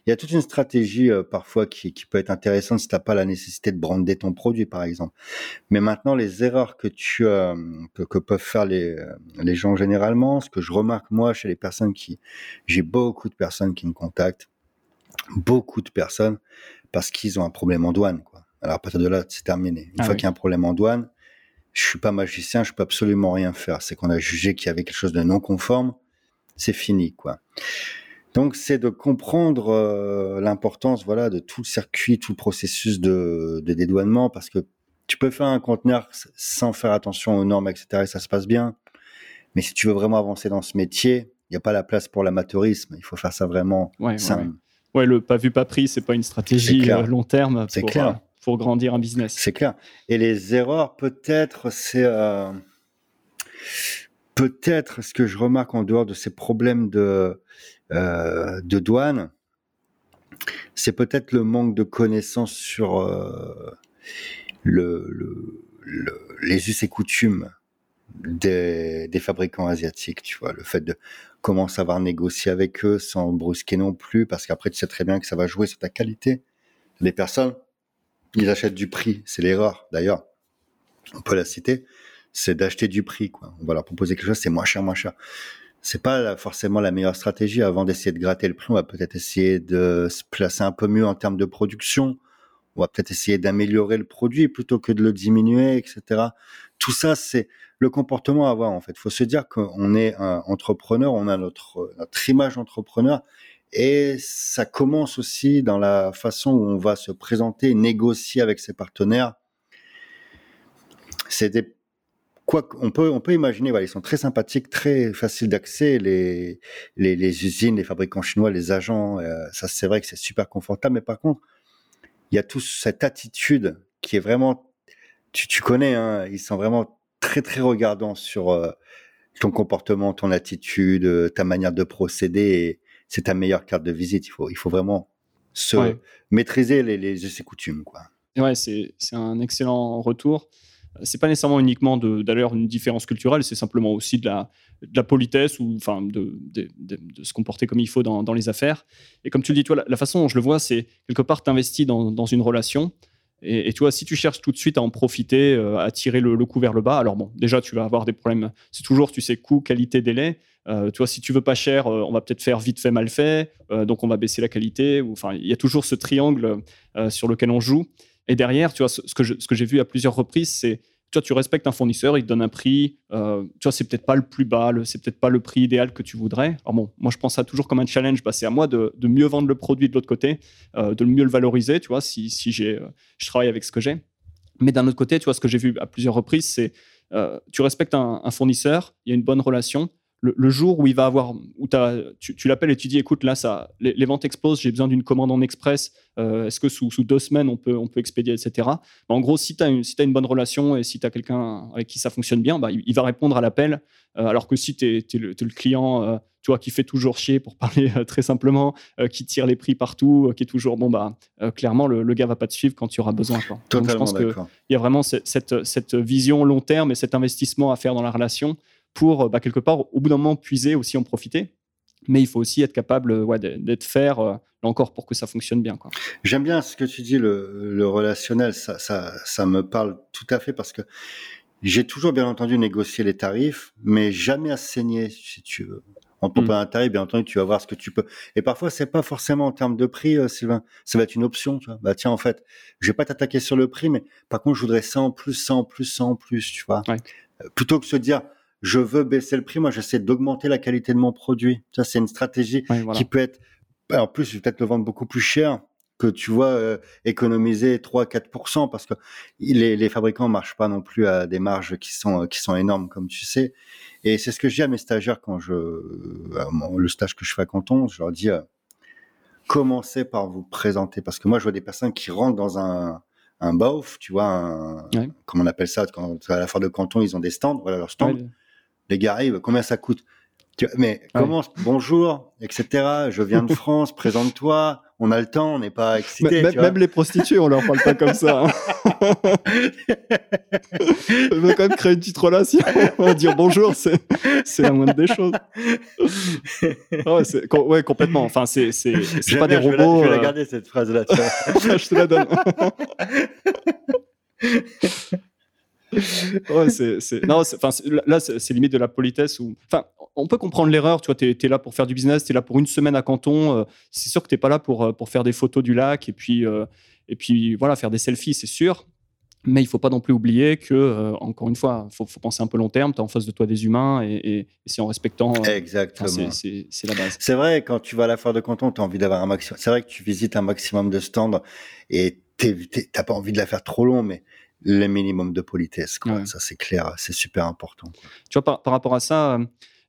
il y a toute une stratégie euh, parfois qui, qui, peut être intéressante si tu n'as pas la nécessité de brander ton produit, par exemple. Mais maintenant, les erreurs que tu euh, que, que, peuvent faire les, euh, les gens généralement, ce que je remarque moi chez les personnes qui, j'ai beaucoup de personnes qui me contactent, beaucoup de personnes parce qu'ils ont un problème en douane. Quoi. Alors à partir de là, c'est terminé. Une ah fois qu'il y a un problème en douane, je suis pas magicien, je peux absolument rien faire. C'est qu'on a jugé qu'il y avait quelque chose de non conforme, c'est fini, quoi. Donc c'est de comprendre euh, l'importance voilà de tout le circuit, tout le processus de, de, dédouanement parce que tu peux faire un conteneur sans faire attention aux normes, etc. et ça se passe bien. Mais si tu veux vraiment avancer dans ce métier, il n'y a pas la place pour l'amateurisme. Il faut faire ça vraiment ouais, simple. Ouais, le pas vu pas pris, c'est pas une stratégie euh, long terme pour, clair. Euh, pour grandir un business. C'est clair. Et les erreurs, peut-être, c'est peut-être ce que je remarque en dehors de ces problèmes de euh, de douane, c'est peut-être le manque de connaissances sur euh, le, les us et coutumes des, fabricants asiatiques, tu vois, le fait de comment savoir négocier avec eux sans brusquer non plus, parce qu'après tu sais très bien que ça va jouer sur ta qualité. Les personnes, ils achètent du prix, c'est l'erreur d'ailleurs. On peut la citer, c'est d'acheter du prix, quoi. On va leur proposer quelque chose, c'est moins cher, moins cher c'est pas forcément la meilleure stratégie. Avant d'essayer de gratter le prix, on va peut-être essayer de se placer un peu mieux en termes de production. On va peut-être essayer d'améliorer le produit plutôt que de le diminuer, etc. Tout ça, c'est le comportement à avoir en fait. Il faut se dire qu'on est un entrepreneur, on a notre, notre image d'entrepreneur Et ça commence aussi dans la façon où on va se présenter, négocier avec ses partenaires. C'est quoi on peut on peut imaginer voilà, ils sont très sympathiques très faciles d'accès les, les, les usines les fabricants chinois les agents euh, ça c'est vrai que c'est super confortable mais par contre il y a toute cette attitude qui est vraiment tu, tu connais hein, ils sont vraiment très très regardants sur euh, ton comportement ton attitude euh, ta manière de procéder c'est ta meilleure carte de visite. Il faut il faut vraiment se maîtriser les, les, les coutumes quoi. Ouais c'est c'est un excellent retour c'est pas nécessairement uniquement d'ailleurs une différence culturelle, c'est simplement aussi de la, politesse ou enfin de, se comporter comme il faut dans, les affaires. Et comme tu le dis, toi, la, façon dont je le vois, c'est quelque part, tu investis dans, dans, une relation. Et, et, tu vois, si tu cherches tout de suite à en profiter, euh, à tirer le, le, coup vers le bas, alors bon, déjà, tu vas avoir des problèmes. C'est toujours, tu sais, coût, qualité, délai. Euh, tu vois, si tu veux pas cher, euh, on va peut-être faire vite fait, mal fait. Euh, donc, on va baisser la qualité. Enfin, il y a toujours ce triangle sur lequel on joue. Et derrière, tu vois, ce, que j'ai vu à plusieurs reprises, c'est tu tu respectes un fournisseur, il te donne un prix. Euh, tu vois, c'est peut-être pas le plus bas, c'est peut-être pas le prix idéal que tu voudrais. Alors bon, moi je pense ça toujours comme un challenge. Bah, c'est à moi de, mieux vendre le produit de l'autre côté, euh, de mieux le valoriser. Tu vois, si, euh, je travaille avec ce que j'ai. Mais d'un autre côté, tu vois, ce que j'ai vu à plusieurs reprises, c'est euh, tu respectes un, fournisseur, il y a une bonne relation le, jour où il va avoir, où tu, tu l'appelles et tu dis, écoute, là, ça, les, ventes explosent, j'ai besoin d'une commande en express. Euh, est-ce que sous, sous, deux semaines on peut, on peut expédier, etc. Bah, en gros, si tu as, une, si as une bonne relation et si tu as quelqu'un avec qui ça fonctionne bien, bah, il, va répondre à l'appel. Euh, alors que si tu es, es, le client, euh, tu vois, qui fait toujours chier, pour parler très simplement, qui tire les prix partout, qui est toujours bon, bah, clairement, le, le, gars va pas te suivre quand tu auras besoin. Quoi. Donc, je pense qu'il y a vraiment cette, cette, cette vision long terme et cet investissement à faire dans la relation pour bah, quelque part, au bout d'un moment, puiser aussi en profiter. Mais il faut aussi être capable ouais, d'être faire, euh, là encore, pour que ça fonctionne bien. J'aime bien ce que tu dis, le, le relationnel, ça, ça, ça, me parle tout à fait parce que j'ai toujours bien entendu négocier les tarifs, mais jamais à saigner, si tu veux. On te propose mm. un tarif, bien entendu, tu vas voir ce que tu peux. Et parfois, c'est pas forcément en termes de prix, euh, Sylvain. Ça va être une option, tu vois. Bah, tiens, en fait, je vais pas t'attaquer sur le prix, mais par contre, je voudrais ça en plus, ça en plus, ça en plus, tu vois. Ouais. Euh, plutôt que se dire, je veux baisser le prix, moi j'essaie d'augmenter la qualité de mon produit. Ça c'est une stratégie oui, voilà. qui peut être, en plus je vais peut-être le vendre beaucoup plus cher que tu vois euh, économiser 3-4% parce que les, les fabricants marchent pas non plus à des marges qui sont qui sont énormes comme tu sais. Et c'est ce que je dis à mes stagiaires quand je le stage que je fais à Canton, je leur dis euh, commencez par vous présenter parce que moi je vois des personnes qui rentrent dans un un BAUF, tu vois, un, ouais. comment on appelle ça, quand à la foire de Canton, ils ont des stands, voilà leur stand. Ouais, les gars arrivent, combien ça coûte? Mais comment bonjour, etc. Je viens de France, présente-toi. On a le temps, on n'est pas excité. Même, même les prostituées, on leur parle pas comme ça. Hein. on veut quand même créer une petite relation. On va dire bonjour, c'est la moindre des choses. ouais, ouais, complètement. Enfin, c'est pas des robots. Je vais la, euh. garder cette phrase-là. je te la donne ouais, c'est, non, enfin, là, c'est limite de la politesse. Ou, enfin, on peut comprendre l'erreur. Tu vois, tu es, là pour faire du business, tu es là pour une semaine à Canton. Euh, c'est sûr que tu n'es pas là pour, euh, pour faire des photos du lac et puis, euh, et puis voilà, faire des selfies, c'est sûr. Mais il faut pas non plus oublier que, euh, encore une fois, il faut, faut, penser un peu long terme. Tu as en face de toi des humains et, et, et c'est en respectant. Exactement. c'est la base. C'est vrai, quand tu vas à la foire de Canton, tu as envie d'avoir un maximum. C'est vrai que tu visites un maximum de stands et tu n'as pas envie de la faire trop long, mais le minimum de politesse. Quoi. Ouais. Ça, c'est clair, c'est super important. Quoi. Tu vois, par, par, rapport à ça, euh,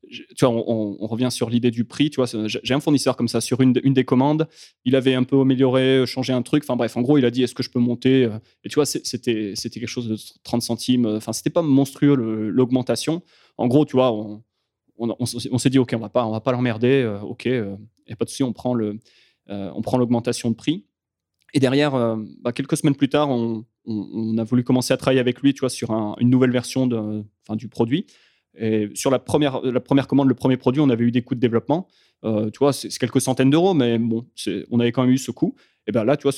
tu vois, on, on, revient sur l'idée du prix. Tu vois, j'ai un fournisseur comme ça sur une, une, des commandes. Il avait un peu amélioré, changé un truc. Enfin bref, en gros, il a dit est-ce que je peux monter euh, Et tu vois, c'était c'était quelque chose de 30 centimes. Enfin, c'était pas monstrueux l'augmentation. En gros, tu vois, on, on, s'est dit ok, on va pas on va pas l'emmerder. Euh, ok, il euh, y a pas de souci, on prend le euh, on prend l'augmentation de prix. Et derrière, euh, bah, quelques semaines plus tard, on, on, a voulu commencer à travailler avec lui, tu vois, sur un, une nouvelle version de, enfin, du produit. Et sur la première, la première commande, le premier produit, on avait eu des coûts de développement. Euh, tu vois, c'est quelques centaines d'euros, mais bon, on avait quand même eu ce coût. Et ben là, tu vois,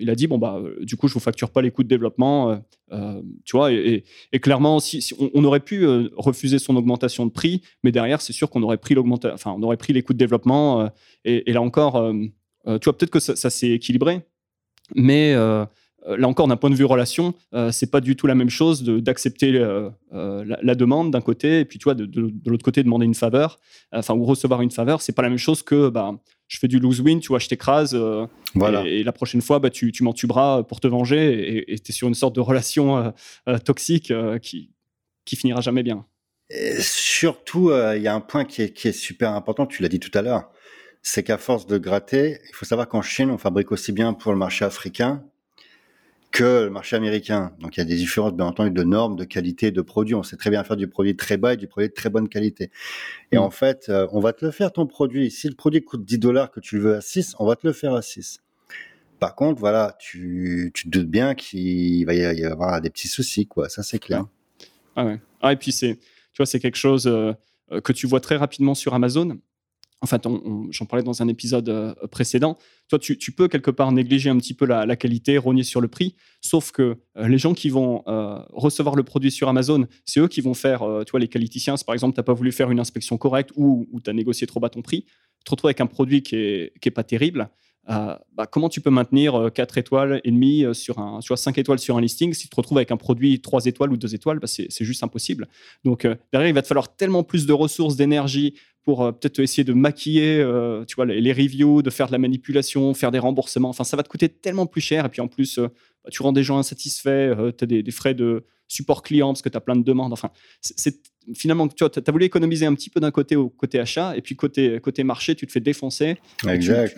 il a dit bon bah, du coup, je vous facture pas les coûts de développement. Euh, euh tu vois, et, clairement, si, on, aurait pu euh, refuser son augmentation de prix, mais derrière, c'est sûr qu'on aurait pris enfin, aurait pris les coûts de développement. Et, et, là encore, tu vois, peut-être que ça, ça s'est équilibré, mais là encore, d'un point de vue relation, c'est pas du tout la même chose d'accepter la, demande d'un côté et puis tu vois de, de, l'autre côté demander une faveur, enfin ou recevoir une faveur, c'est pas la même chose que bah je fais du lose win, tu vois, je t'écrase. voilà. Et, la prochaine fois, bah, tu, tu m'entuberas pour te venger et tu es sur une sorte de relation toxique qui, qui finira jamais bien. surtout, il y a un point qui est, qui est super important, tu l'as dit tout à l'heure c'est qu'à force de gratter, il faut savoir qu'en Chine, on fabrique aussi bien pour le marché africain que le marché américain. Donc il y a des différences, bien entendu, de normes, de qualité, de produits. On sait très bien faire du produit très bas et du produit de très bonne qualité. Et mm. en fait, euh, on va te le faire ton produit. Si le produit coûte 10 dollars que tu le veux à 6, on va te le faire à 6. Par contre, voilà, tu, tu te doutes bien qu'il va y avoir des petits soucis, quoi. Ça, c'est clair. Ah ouais. Ah, et puis c'est, tu vois, c'est quelque chose euh, que tu vois très rapidement sur Amazon. En fait, j'en parlais dans un épisode euh, précédent. Toi, tu, peux quelque part négliger un petit peu la, qualité, rogner sur le prix. Sauf que euh, les gens qui vont euh, recevoir le produit sur Amazon, c'est eux qui vont faire, tu vois, les qualiticiens. par exemple, tu n'as pas voulu faire une inspection correcte ou, tu as négocié trop bas ton prix, tu te retrouves avec un produit qui n'est est pas terrible. Bah, comment tu peux maintenir 4 étoiles et demi sur un, vois, 5 étoiles sur un listing si tu te retrouves avec un produit 3 étoiles ou 2 étoiles, bah, c'est juste impossible. Donc derrière, il va te falloir tellement plus de ressources, d'énergie, pour euh, peut-être essayer de maquiller euh, tu vois, les, reviews, de faire de la manipulation, faire des remboursements. Enfin, ça va te coûter tellement plus cher. Et puis en plus, euh, bah, tu rends des gens insatisfaits, tu as des, frais de support client parce que tu as plein de demandes. Enfin, c'est finalement, tu as voulu économiser un petit peu d'un côté au côté achat, et puis côté, côté marché, tu te fais défoncer. Exact.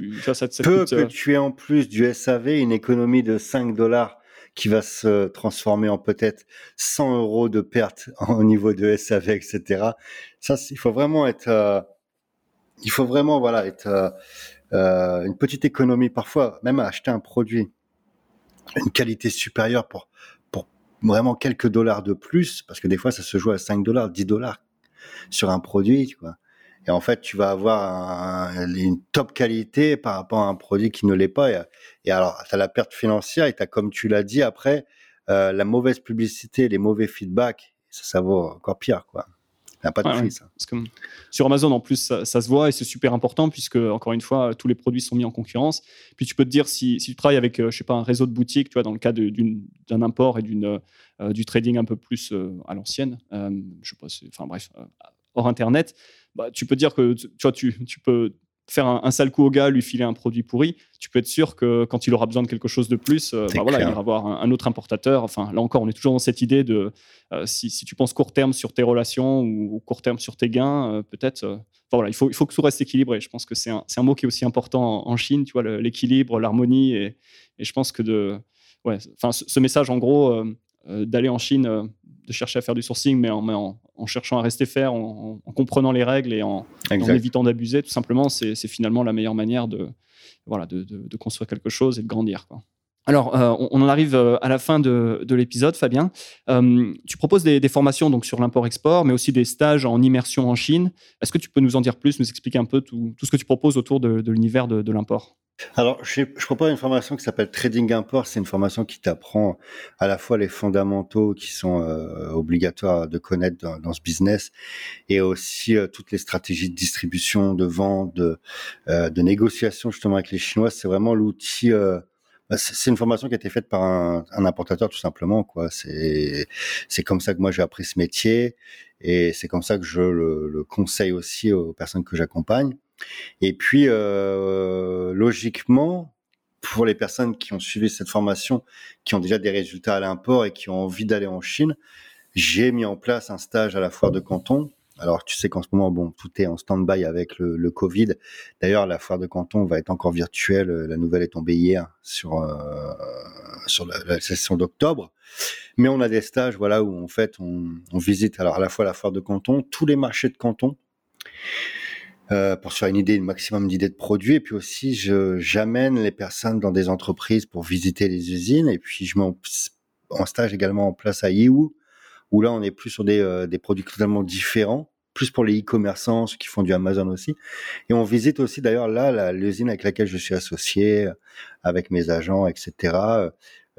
Peu que tu aies en plus du SAV une économie de 5 dollars qui va se transformer en peut-être 100 euros de perte au niveau de SAV, etc. Ça, il faut vraiment être, euh, il faut vraiment voilà être euh, euh, une petite économie parfois, même à acheter un produit, une qualité supérieure pour vraiment quelques dollars de plus, parce que des fois ça se joue à 5 dollars, 10 dollars sur un produit, quoi. Et en fait, tu vas avoir une top qualité par rapport à un produit qui ne l'est pas. Et, alors, tu as la perte financière et tu as, comme tu l'as dit après, euh, la mauvaise publicité, les mauvais feedbacks. Ça, ça vaut encore pire, quoi. N'a pas de prix, ça. Parce que sur Amazon, en plus, ça, se voit et c'est super important puisque, encore une fois, tous les produits sont mis en concurrence. Puis tu peux te dire, si, si tu travailles avec, euh, je sais pas, un réseau de boutiques, tu vois, dans le cas d'un import et d'une euh, du trading un peu plus à l'ancienne, je sais pas, enfin bref, hors Internet, bah, tu peux dire que tu, vois, tu, peux faire un, sale coup au gars, lui filer un produit pourri, tu peux être sûr que quand il aura besoin de quelque chose de plus, euh, bah, voilà, il ira voir un, autre importateur. Enfin, là encore, on est toujours dans cette idée de euh, si, tu penses court terme sur tes relations ou, court terme sur tes gains, euh, peut-être. voilà, il faut, il faut que tout reste équilibré. Je pense que c'est un, un, mot qui est aussi important en, Chine, tu vois, l'équilibre, l'harmonie. Et, et, je pense que de, ouais, enfin, ce, message, en gros, d'aller en Chine de chercher à faire du sourcing, mais en, en, cherchant à rester faire, en, comprenant les règles et en, évitant d'abuser, tout simplement, c'est finalement la meilleure manière de, voilà, de, de, construire quelque chose et de grandir. Quoi. Alors, euh, on, en arrive euh, à la fin de, de l'épisode, Fabien. Euh, tu proposes des, formations donc sur l'import-export, mais aussi des stages en immersion en Chine. Est-ce que tu peux nous en dire plus, nous expliquer un peu tout, ce que tu proposes autour de, l'univers de de, alors, je, propose une formation qui s'appelle Trading Import. C'est une formation qui t'apprend à la fois les fondamentaux qui sont obligatoires de connaître dans, ce business et aussi toutes les stratégies de distribution, de vente, de, de négociation justement avec les Chinois. C'est vraiment l'outil c'est une formation qui a été faite par un, un importateur tout simplement quoi. C'est c'est comme ça que moi j'ai appris ce métier et c'est comme ça que je le, le conseille aussi aux personnes que j'accompagne. Et puis euh, logiquement pour les personnes qui ont suivi cette formation, qui ont déjà des résultats à l'import et qui ont envie d'aller en Chine, j'ai mis en place un stage à la foire de Canton alors, tu sais qu'en ce moment, bon, tout est en stand-by avec le, Covid. D'ailleurs, la foire de Canton va être encore virtuelle. La nouvelle est tombée hier sur euh, sur la, session d'octobre. Mais on a des stages, voilà, où en fait, on, visite alors à la fois la foire de Canton, tous les marchés de Canton. Euh, pour se faire une idée, un maximum d'idées de produits. Et puis aussi, j'amène les personnes dans des entreprises pour visiter les usines. Et puis, je mets en, stage également en place à Yiwu, où là, on est plus sur des, euh, des produits totalement différents plus pour les e-commerçants, ceux qui font du Amazon aussi. Et on visite aussi d'ailleurs là l'usine avec laquelle je suis associé, euh, avec mes agents, etc.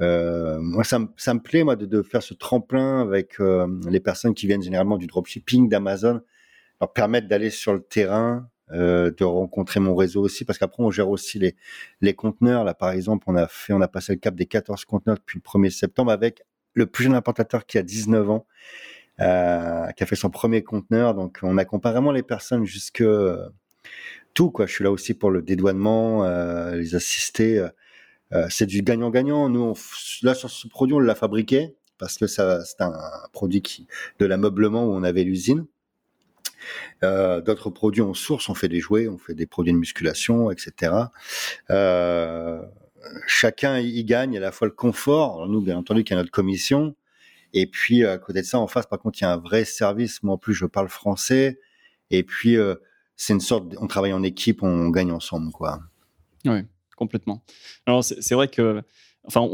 Euh, moi, ça, me plaît moi de, faire ce tremplin avec les personnes qui viennent généralement du dropshipping, d'Amazon, leur permettre d'aller sur le terrain, de rencontrer mon réseau aussi, parce qu'après on gère aussi les, les conteneurs. Là, par exemple, on a fait, on a passé le cap des 14 conteneurs depuis le 1er septembre avec le plus jeune importateur qui a 19 ans, euh, qui a fait son premier conteneur. Donc, on accompagne vraiment les personnes jusque tout. Quoi. Je suis là aussi pour le dédouanement, euh, les assister. Euh, c'est du gagnant-gagnant. Nous, on, là, sur ce produit, on l'a fabriqué parce que ça, c'est un produit qui, de l'ameublement où on avait l'usine. Euh, d'autres produits on source, on fait des jouets, on fait des produits de musculation, etc. Euh, chacun y gagne à la fois le confort. nous, bien entendu, qu'il y a notre commission. Et puis, à côté de ça, en face, par contre, il y a un vrai service. Moi, en plus, je parle français. Et puis, euh, c'est une sorte, on travaille en équipe, on gagne ensemble, quoi. Oui, complètement. Alors, c'est vrai que, enfin,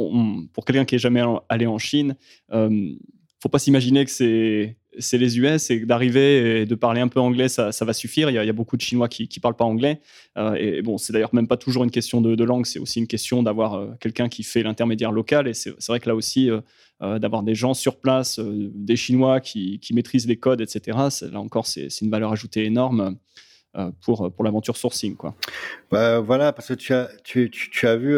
pour quelqu'un qui est jamais allé en Chine, euh, faut pas s'imaginer que c'est c'est les US et d'arriver et de parler un peu anglais, ça, va suffire. Il y, a, beaucoup de Chinois qui ne parlent pas anglais. Euh, et bon, c'est d'ailleurs même pas toujours une question de, langue, c'est aussi une question d'avoir euh, quelqu'un qui fait l'intermédiaire local. Et c'est vrai que là aussi, euh, d'avoir des gens sur place, des Chinois qui, maîtrisent les codes, etc., là encore, c'est une valeur ajoutée énorme. pour, pour l'aventure sourcing. Quoi. Bah, voilà, parce que tu as, vu,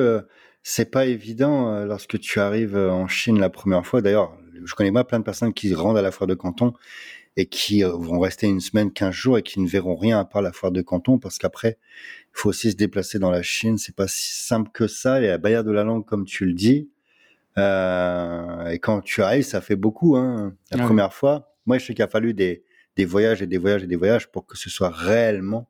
c'est pas évident lorsque tu arrives en Chine la première fois. D'ailleurs, je connais pas plein de personnes qui rendent à la foire de canton et qui euh, vont rester une semaine, 15 jours et qui ne verront rien à part la foire de canton parce qu'après, il faut aussi se déplacer dans la Chine. C'est pas si simple que ça. Et la barrière de la langue, comme tu le dis, euh, et quand tu arrives, ça fait beaucoup. Hein, la première fois, moi, je sais qu'il a fallu des, des voyages et des voyages et des voyages pour que ce soit réellement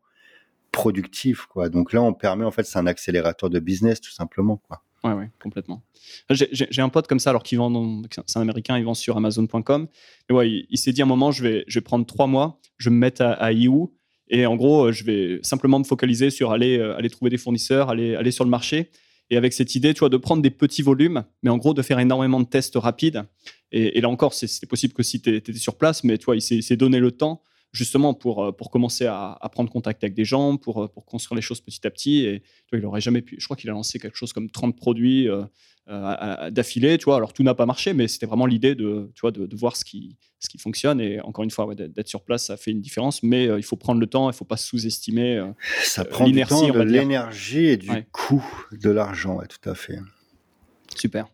productif. Quoi. Donc là, on permet, en fait, c'est un accélérateur de business, tout simplement. Quoi. Ouais, ouais, complètement. J'ai un pote comme ça, alors qui vend, c'est un américain, il vend sur Amazon.com. Mais ouais, il, s'est dit à un moment, je vais, je vais prendre trois mois, je vais me mettre à, à EU, et en gros, je vais simplement me focaliser sur aller, euh, aller trouver des fournisseurs, aller, aller sur le marché. Et avec cette idée, tu vois, de prendre des petits volumes, mais en gros, de faire énormément de tests rapides. Et, là encore, c'était possible que si tu étais sur place, mais tu vois, il s'est donné le temps justement pour, euh, pour commencer à, prendre contact avec des gens, pour, euh, pour construire les choses petit à petit. Et tu vois, il aurait jamais pu. Je crois qu'il a lancé quelque chose comme 30 produits euh, d'affilée. Tu vois, alors tout n'a pas marché, mais c'était vraiment l'idée de, tu vois, de, voir ce qui, ce qui fonctionne. Et encore une fois, d'être sur place, ça fait une différence. Mais il faut prendre le temps, il ne faut pas sous-estimer. ça prend du temps, de l'énergie et du coût de l'argent. tout à fait. Super.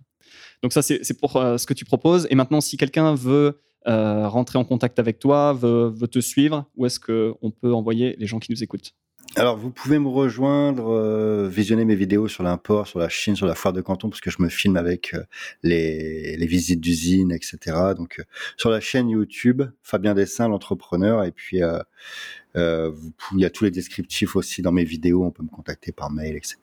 Donc ça, c'est pour ce que tu proposes. Et maintenant, si quelqu'un veut euh, rentrer en contact avec toi, veut, te suivre, où est-ce qu'on peut envoyer les gens qui nous écoutent? Alors, vous pouvez me rejoindre, euh, visionner mes vidéos sur l'import, sur la Chine, sur la foire de Canton, parce que je me filme avec euh, les, visites d'usines, etc. Donc, sur la chaîne YouTube, Fabien Dessin, l'entrepreneur, et puis vous, il y a tous les descriptifs aussi dans mes vidéos, on peut me contacter par mail, etc.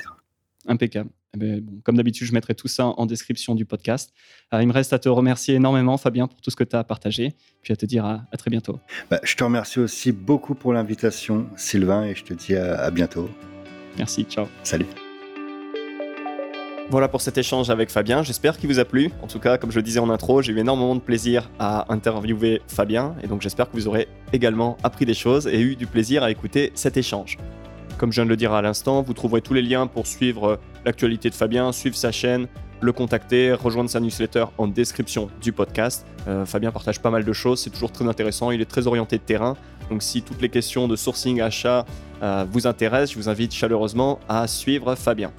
Impeccable. Eh ben, comme d'habitude, je mettrai tout ça en description du podcast. il me reste à te remercier énormément, Fabien, pour tout ce que tu as partagé, puis à te dire à, très bientôt. Bah, je te remercie aussi beaucoup pour l'invitation, Sylvain, et je te dis à, bientôt. Merci, ciao. Salut. Voilà pour cet échange avec Fabien, j'espère qu'il vous a plu. En tout cas, comme je le disais en intro, j'ai eu énormément de plaisir à interviewer Fabien, et donc j'espère que vous aurez également appris des choses et eu du plaisir à écouter cet échange. Comme je viens de le dire à l'instant, vous trouverez tous les liens pour suivre euh, l'actualité de Fabien, suivre sa chaîne, le contacter, rejoindre sa newsletter en description du podcast. Euh, Fabien partage pas mal de choses, c'est toujours très intéressant, il est très orienté de terrain. Donc si toutes les questions de sourcing, achat euh, vous intéressent, je vous invite chaleureusement à suivre Fabien.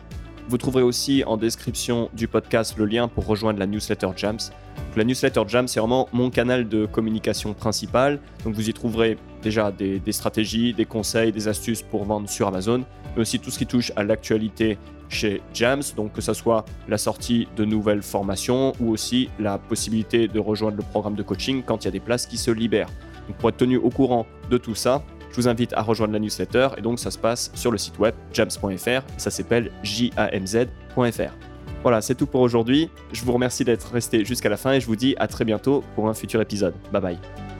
Vous trouverez aussi en description du podcast le lien pour rejoindre la newsletter Jams. la newsletter Jams, c'est vraiment mon canal de communication principal. Donc vous y trouverez déjà des, stratégies, des conseils, des astuces pour vendre sur Amazon, mais aussi tout ce qui touche à l'actualité chez Jams, donc que ce soit la sortie de nouvelles formations ou aussi la possibilité de rejoindre le programme de coaching quand il y a des places qui se libèrent. Donc pour être tenu au courant de tout ça, je vous invite à rejoindre la newsletter et donc ça se passe sur le site web jams.fr, ça s'appelle jamz.fr. Voilà, c'est tout pour aujourd'hui. Je vous remercie d'être resté jusqu'à la fin et je vous dis à très bientôt pour un futur épisode. Bye bye.